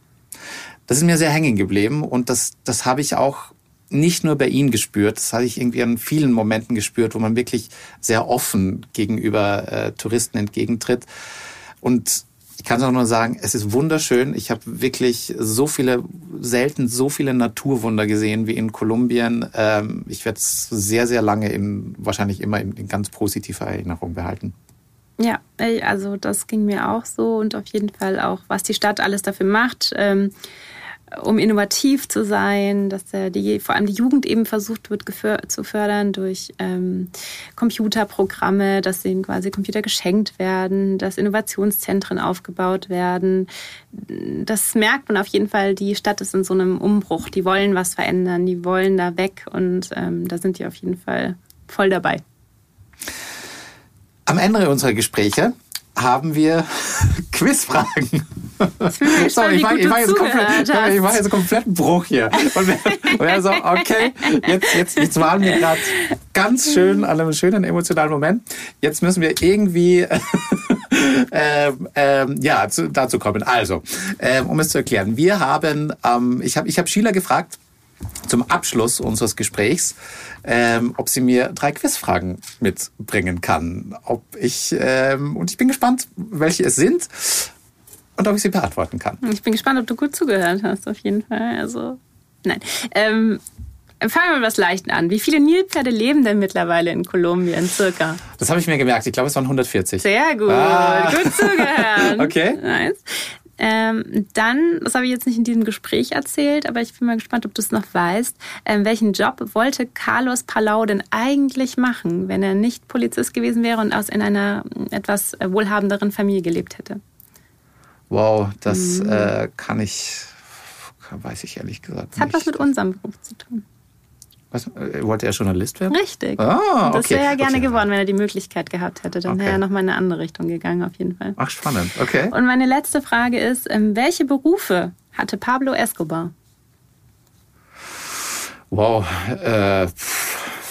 [SPEAKER 1] Das ist mir sehr hängen geblieben und das, das habe ich auch nicht nur bei Ihnen gespürt, das habe ich irgendwie an vielen Momenten gespürt, wo man wirklich sehr offen gegenüber äh, Touristen entgegentritt. Und ich kann es auch nur sagen, es ist wunderschön. Ich habe wirklich so viele, selten so viele Naturwunder gesehen wie in Kolumbien. Ähm, ich werde es sehr, sehr lange in, wahrscheinlich immer in, in ganz positiver Erinnerung behalten.
[SPEAKER 2] Ja, also das ging mir auch so und auf jeden Fall auch, was die Stadt alles dafür macht. Ähm, um innovativ zu sein, dass die, vor allem die Jugend eben versucht wird zu fördern durch ähm, Computerprogramme, dass ihnen quasi Computer geschenkt werden, dass Innovationszentren aufgebaut werden. Das merkt man auf jeden Fall, die Stadt ist in so einem Umbruch. Die wollen was verändern, die wollen da weg und ähm, da sind die auf jeden Fall voll dabei.
[SPEAKER 1] Am Ende unserer Gespräche haben wir Quizfragen.
[SPEAKER 2] Ich bin gespannt, Sorry, ich ich, war jetzt komplett,
[SPEAKER 1] ich war jetzt komplett ein Bruch hier. Und wir, wir so, okay, jetzt, jetzt, jetzt waren wir gerade ganz schön an einem schönen emotionalen Moment. Jetzt müssen wir irgendwie äh, äh, ja, zu, dazu kommen. Also, äh, um es zu erklären, wir haben, ähm, ich habe ich hab Sheila gefragt, zum Abschluss unseres Gesprächs, ähm, ob sie mir drei Quizfragen mitbringen kann. Ob ich ähm, und ich bin gespannt, welche es sind und ob ich sie beantworten kann.
[SPEAKER 2] Ich bin gespannt, ob du gut zugehört hast, auf jeden Fall. Also nein. Ähm, Fangen wir mit was Leichten an. Wie viele Nilpferde leben denn mittlerweile in Kolumbien circa?
[SPEAKER 1] Das habe ich mir gemerkt. Ich glaube, es waren 140.
[SPEAKER 2] Sehr gut. Ah. Gut zugehört.
[SPEAKER 1] okay.
[SPEAKER 2] Nice. Ähm, dann, das habe ich jetzt nicht in diesem Gespräch erzählt, aber ich bin mal gespannt, ob du es noch weißt. Ähm, welchen Job wollte Carlos Palau denn eigentlich machen, wenn er nicht Polizist gewesen wäre und aus in einer etwas wohlhabenderen Familie gelebt hätte?
[SPEAKER 1] Wow, das mhm. äh, kann ich, weiß ich ehrlich gesagt.
[SPEAKER 2] Das hat was mit unserem Beruf zu tun.
[SPEAKER 1] Was, äh, wollte er Journalist werden?
[SPEAKER 2] Richtig.
[SPEAKER 1] Ah, okay.
[SPEAKER 2] Das wäre er gerne okay. geworden, wenn er die Möglichkeit gehabt hätte. Dann okay. wäre er nochmal in eine andere Richtung gegangen, auf jeden Fall.
[SPEAKER 1] Ach, spannend. Okay.
[SPEAKER 2] Und meine letzte Frage ist: ähm, Welche Berufe hatte Pablo Escobar?
[SPEAKER 1] Wow. Äh,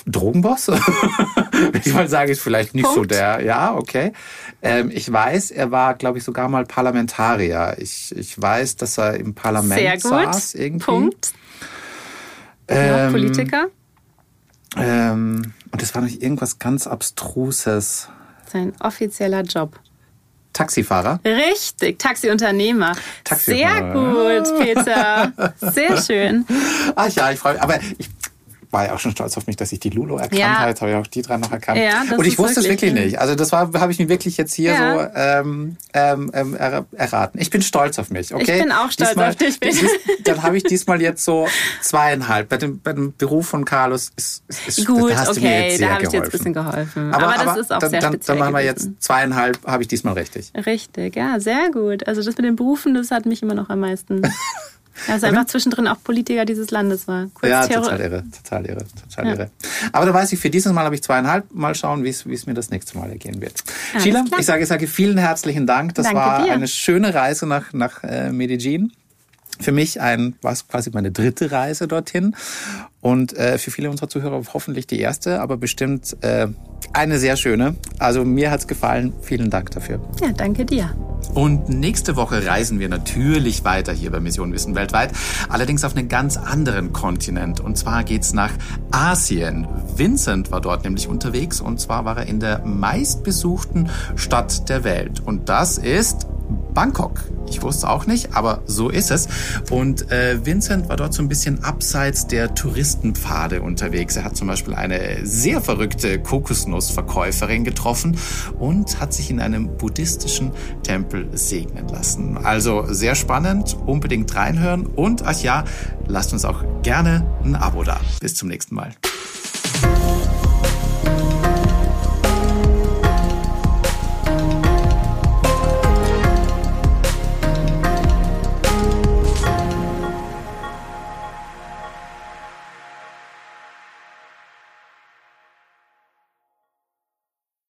[SPEAKER 1] Drogenboss? ich mal sagen, ist vielleicht nicht Punkt. so der. Ja, okay. Ähm, ich weiß, er war, glaube ich, sogar mal Parlamentarier. Ich, ich weiß, dass er im Parlament Sehr gut. saß irgendwie.
[SPEAKER 2] Punkt. Ähm, Politiker?
[SPEAKER 1] Ähm, und das war noch irgendwas ganz Abstruses.
[SPEAKER 2] Sein offizieller Job.
[SPEAKER 1] Taxifahrer?
[SPEAKER 2] Richtig, Taxiunternehmer. Taxifahrer. Sehr gut, Peter. Sehr schön.
[SPEAKER 1] Ach ja, ich freue mich. Aber ich, war ja auch schon stolz auf mich, dass ich die Lulu erkannt
[SPEAKER 2] Ja.
[SPEAKER 1] habe. Jetzt habe ich auch die drei noch erkannt.
[SPEAKER 2] Ja,
[SPEAKER 1] und ich wusste es
[SPEAKER 2] wirklich,
[SPEAKER 1] nicht. Also das war, habe ich mir wirklich jetzt hier
[SPEAKER 2] Ja.
[SPEAKER 1] so ähm, ähm, ähm, er, erraten. Ich bin stolz auf mich. Okay?
[SPEAKER 2] bin auch stolz auf dich, bitte.
[SPEAKER 1] dies- Dann habe ich diesmal jetzt so zweieinhalb. Bei dem, bei dem Beruf von Carlos ist, ist,
[SPEAKER 2] Gut,
[SPEAKER 1] da hast du mir
[SPEAKER 2] okay,
[SPEAKER 1] jetzt sehr
[SPEAKER 2] da habe ich dir jetzt ein bisschen geholfen. Aber, das ist auch
[SPEAKER 1] dann,
[SPEAKER 2] sehr
[SPEAKER 1] dann,
[SPEAKER 2] speziell
[SPEAKER 1] dann machen wir jetzt zweieinhalb, habe ich diesmal richtig.
[SPEAKER 2] Richtig, ja, sehr gut. Also das mit den Berufen, das hat mich immer noch am meisten. Dass einfach zwischendrin auch Politiker dieses Landes war. Kurz
[SPEAKER 1] Ja,
[SPEAKER 2] Terror-
[SPEAKER 1] total irre, total irre, total
[SPEAKER 2] Ja.
[SPEAKER 1] irre. Aber da weiß ich, für dieses Mal habe ich zweieinhalb. Mal schauen, wie es mir das nächste Mal ergehen wird.
[SPEAKER 2] Alles
[SPEAKER 1] Sheila,
[SPEAKER 2] klar.
[SPEAKER 1] ich sage, ich sage vielen herzlichen Dank. Das
[SPEAKER 2] Danke
[SPEAKER 1] war
[SPEAKER 2] dir.
[SPEAKER 1] eine schöne Reise nach, nach äh, Medellin. Für mich ein, war es quasi meine dritte Reise dorthin. Und äh, für viele unserer Zuhörer hoffentlich die erste, aber bestimmt äh, eine sehr schöne. Also mir hat's gefallen. Vielen Dank dafür.
[SPEAKER 2] Ja, danke dir.
[SPEAKER 1] Und nächste Woche reisen wir natürlich weiter hier bei Mission Wissen weltweit, allerdings auf einen ganz anderen Kontinent. Und zwar geht's nach Asien. Vincent war dort nämlich unterwegs und zwar war er in der meistbesuchten Stadt der Welt. Und das ist Bangkok. Ich wusste auch nicht, aber so ist es. Und äh, Vincent war dort so ein bisschen abseits der Touristenpfade unterwegs. Er hat zum Beispiel eine sehr verrückte Kokosnussverkäuferin getroffen und hat sich in einem buddhistischen Tempel segnen lassen. Also sehr spannend, unbedingt reinhören und ach ja, lasst uns auch gerne ein Abo da. Bis zum nächsten Mal.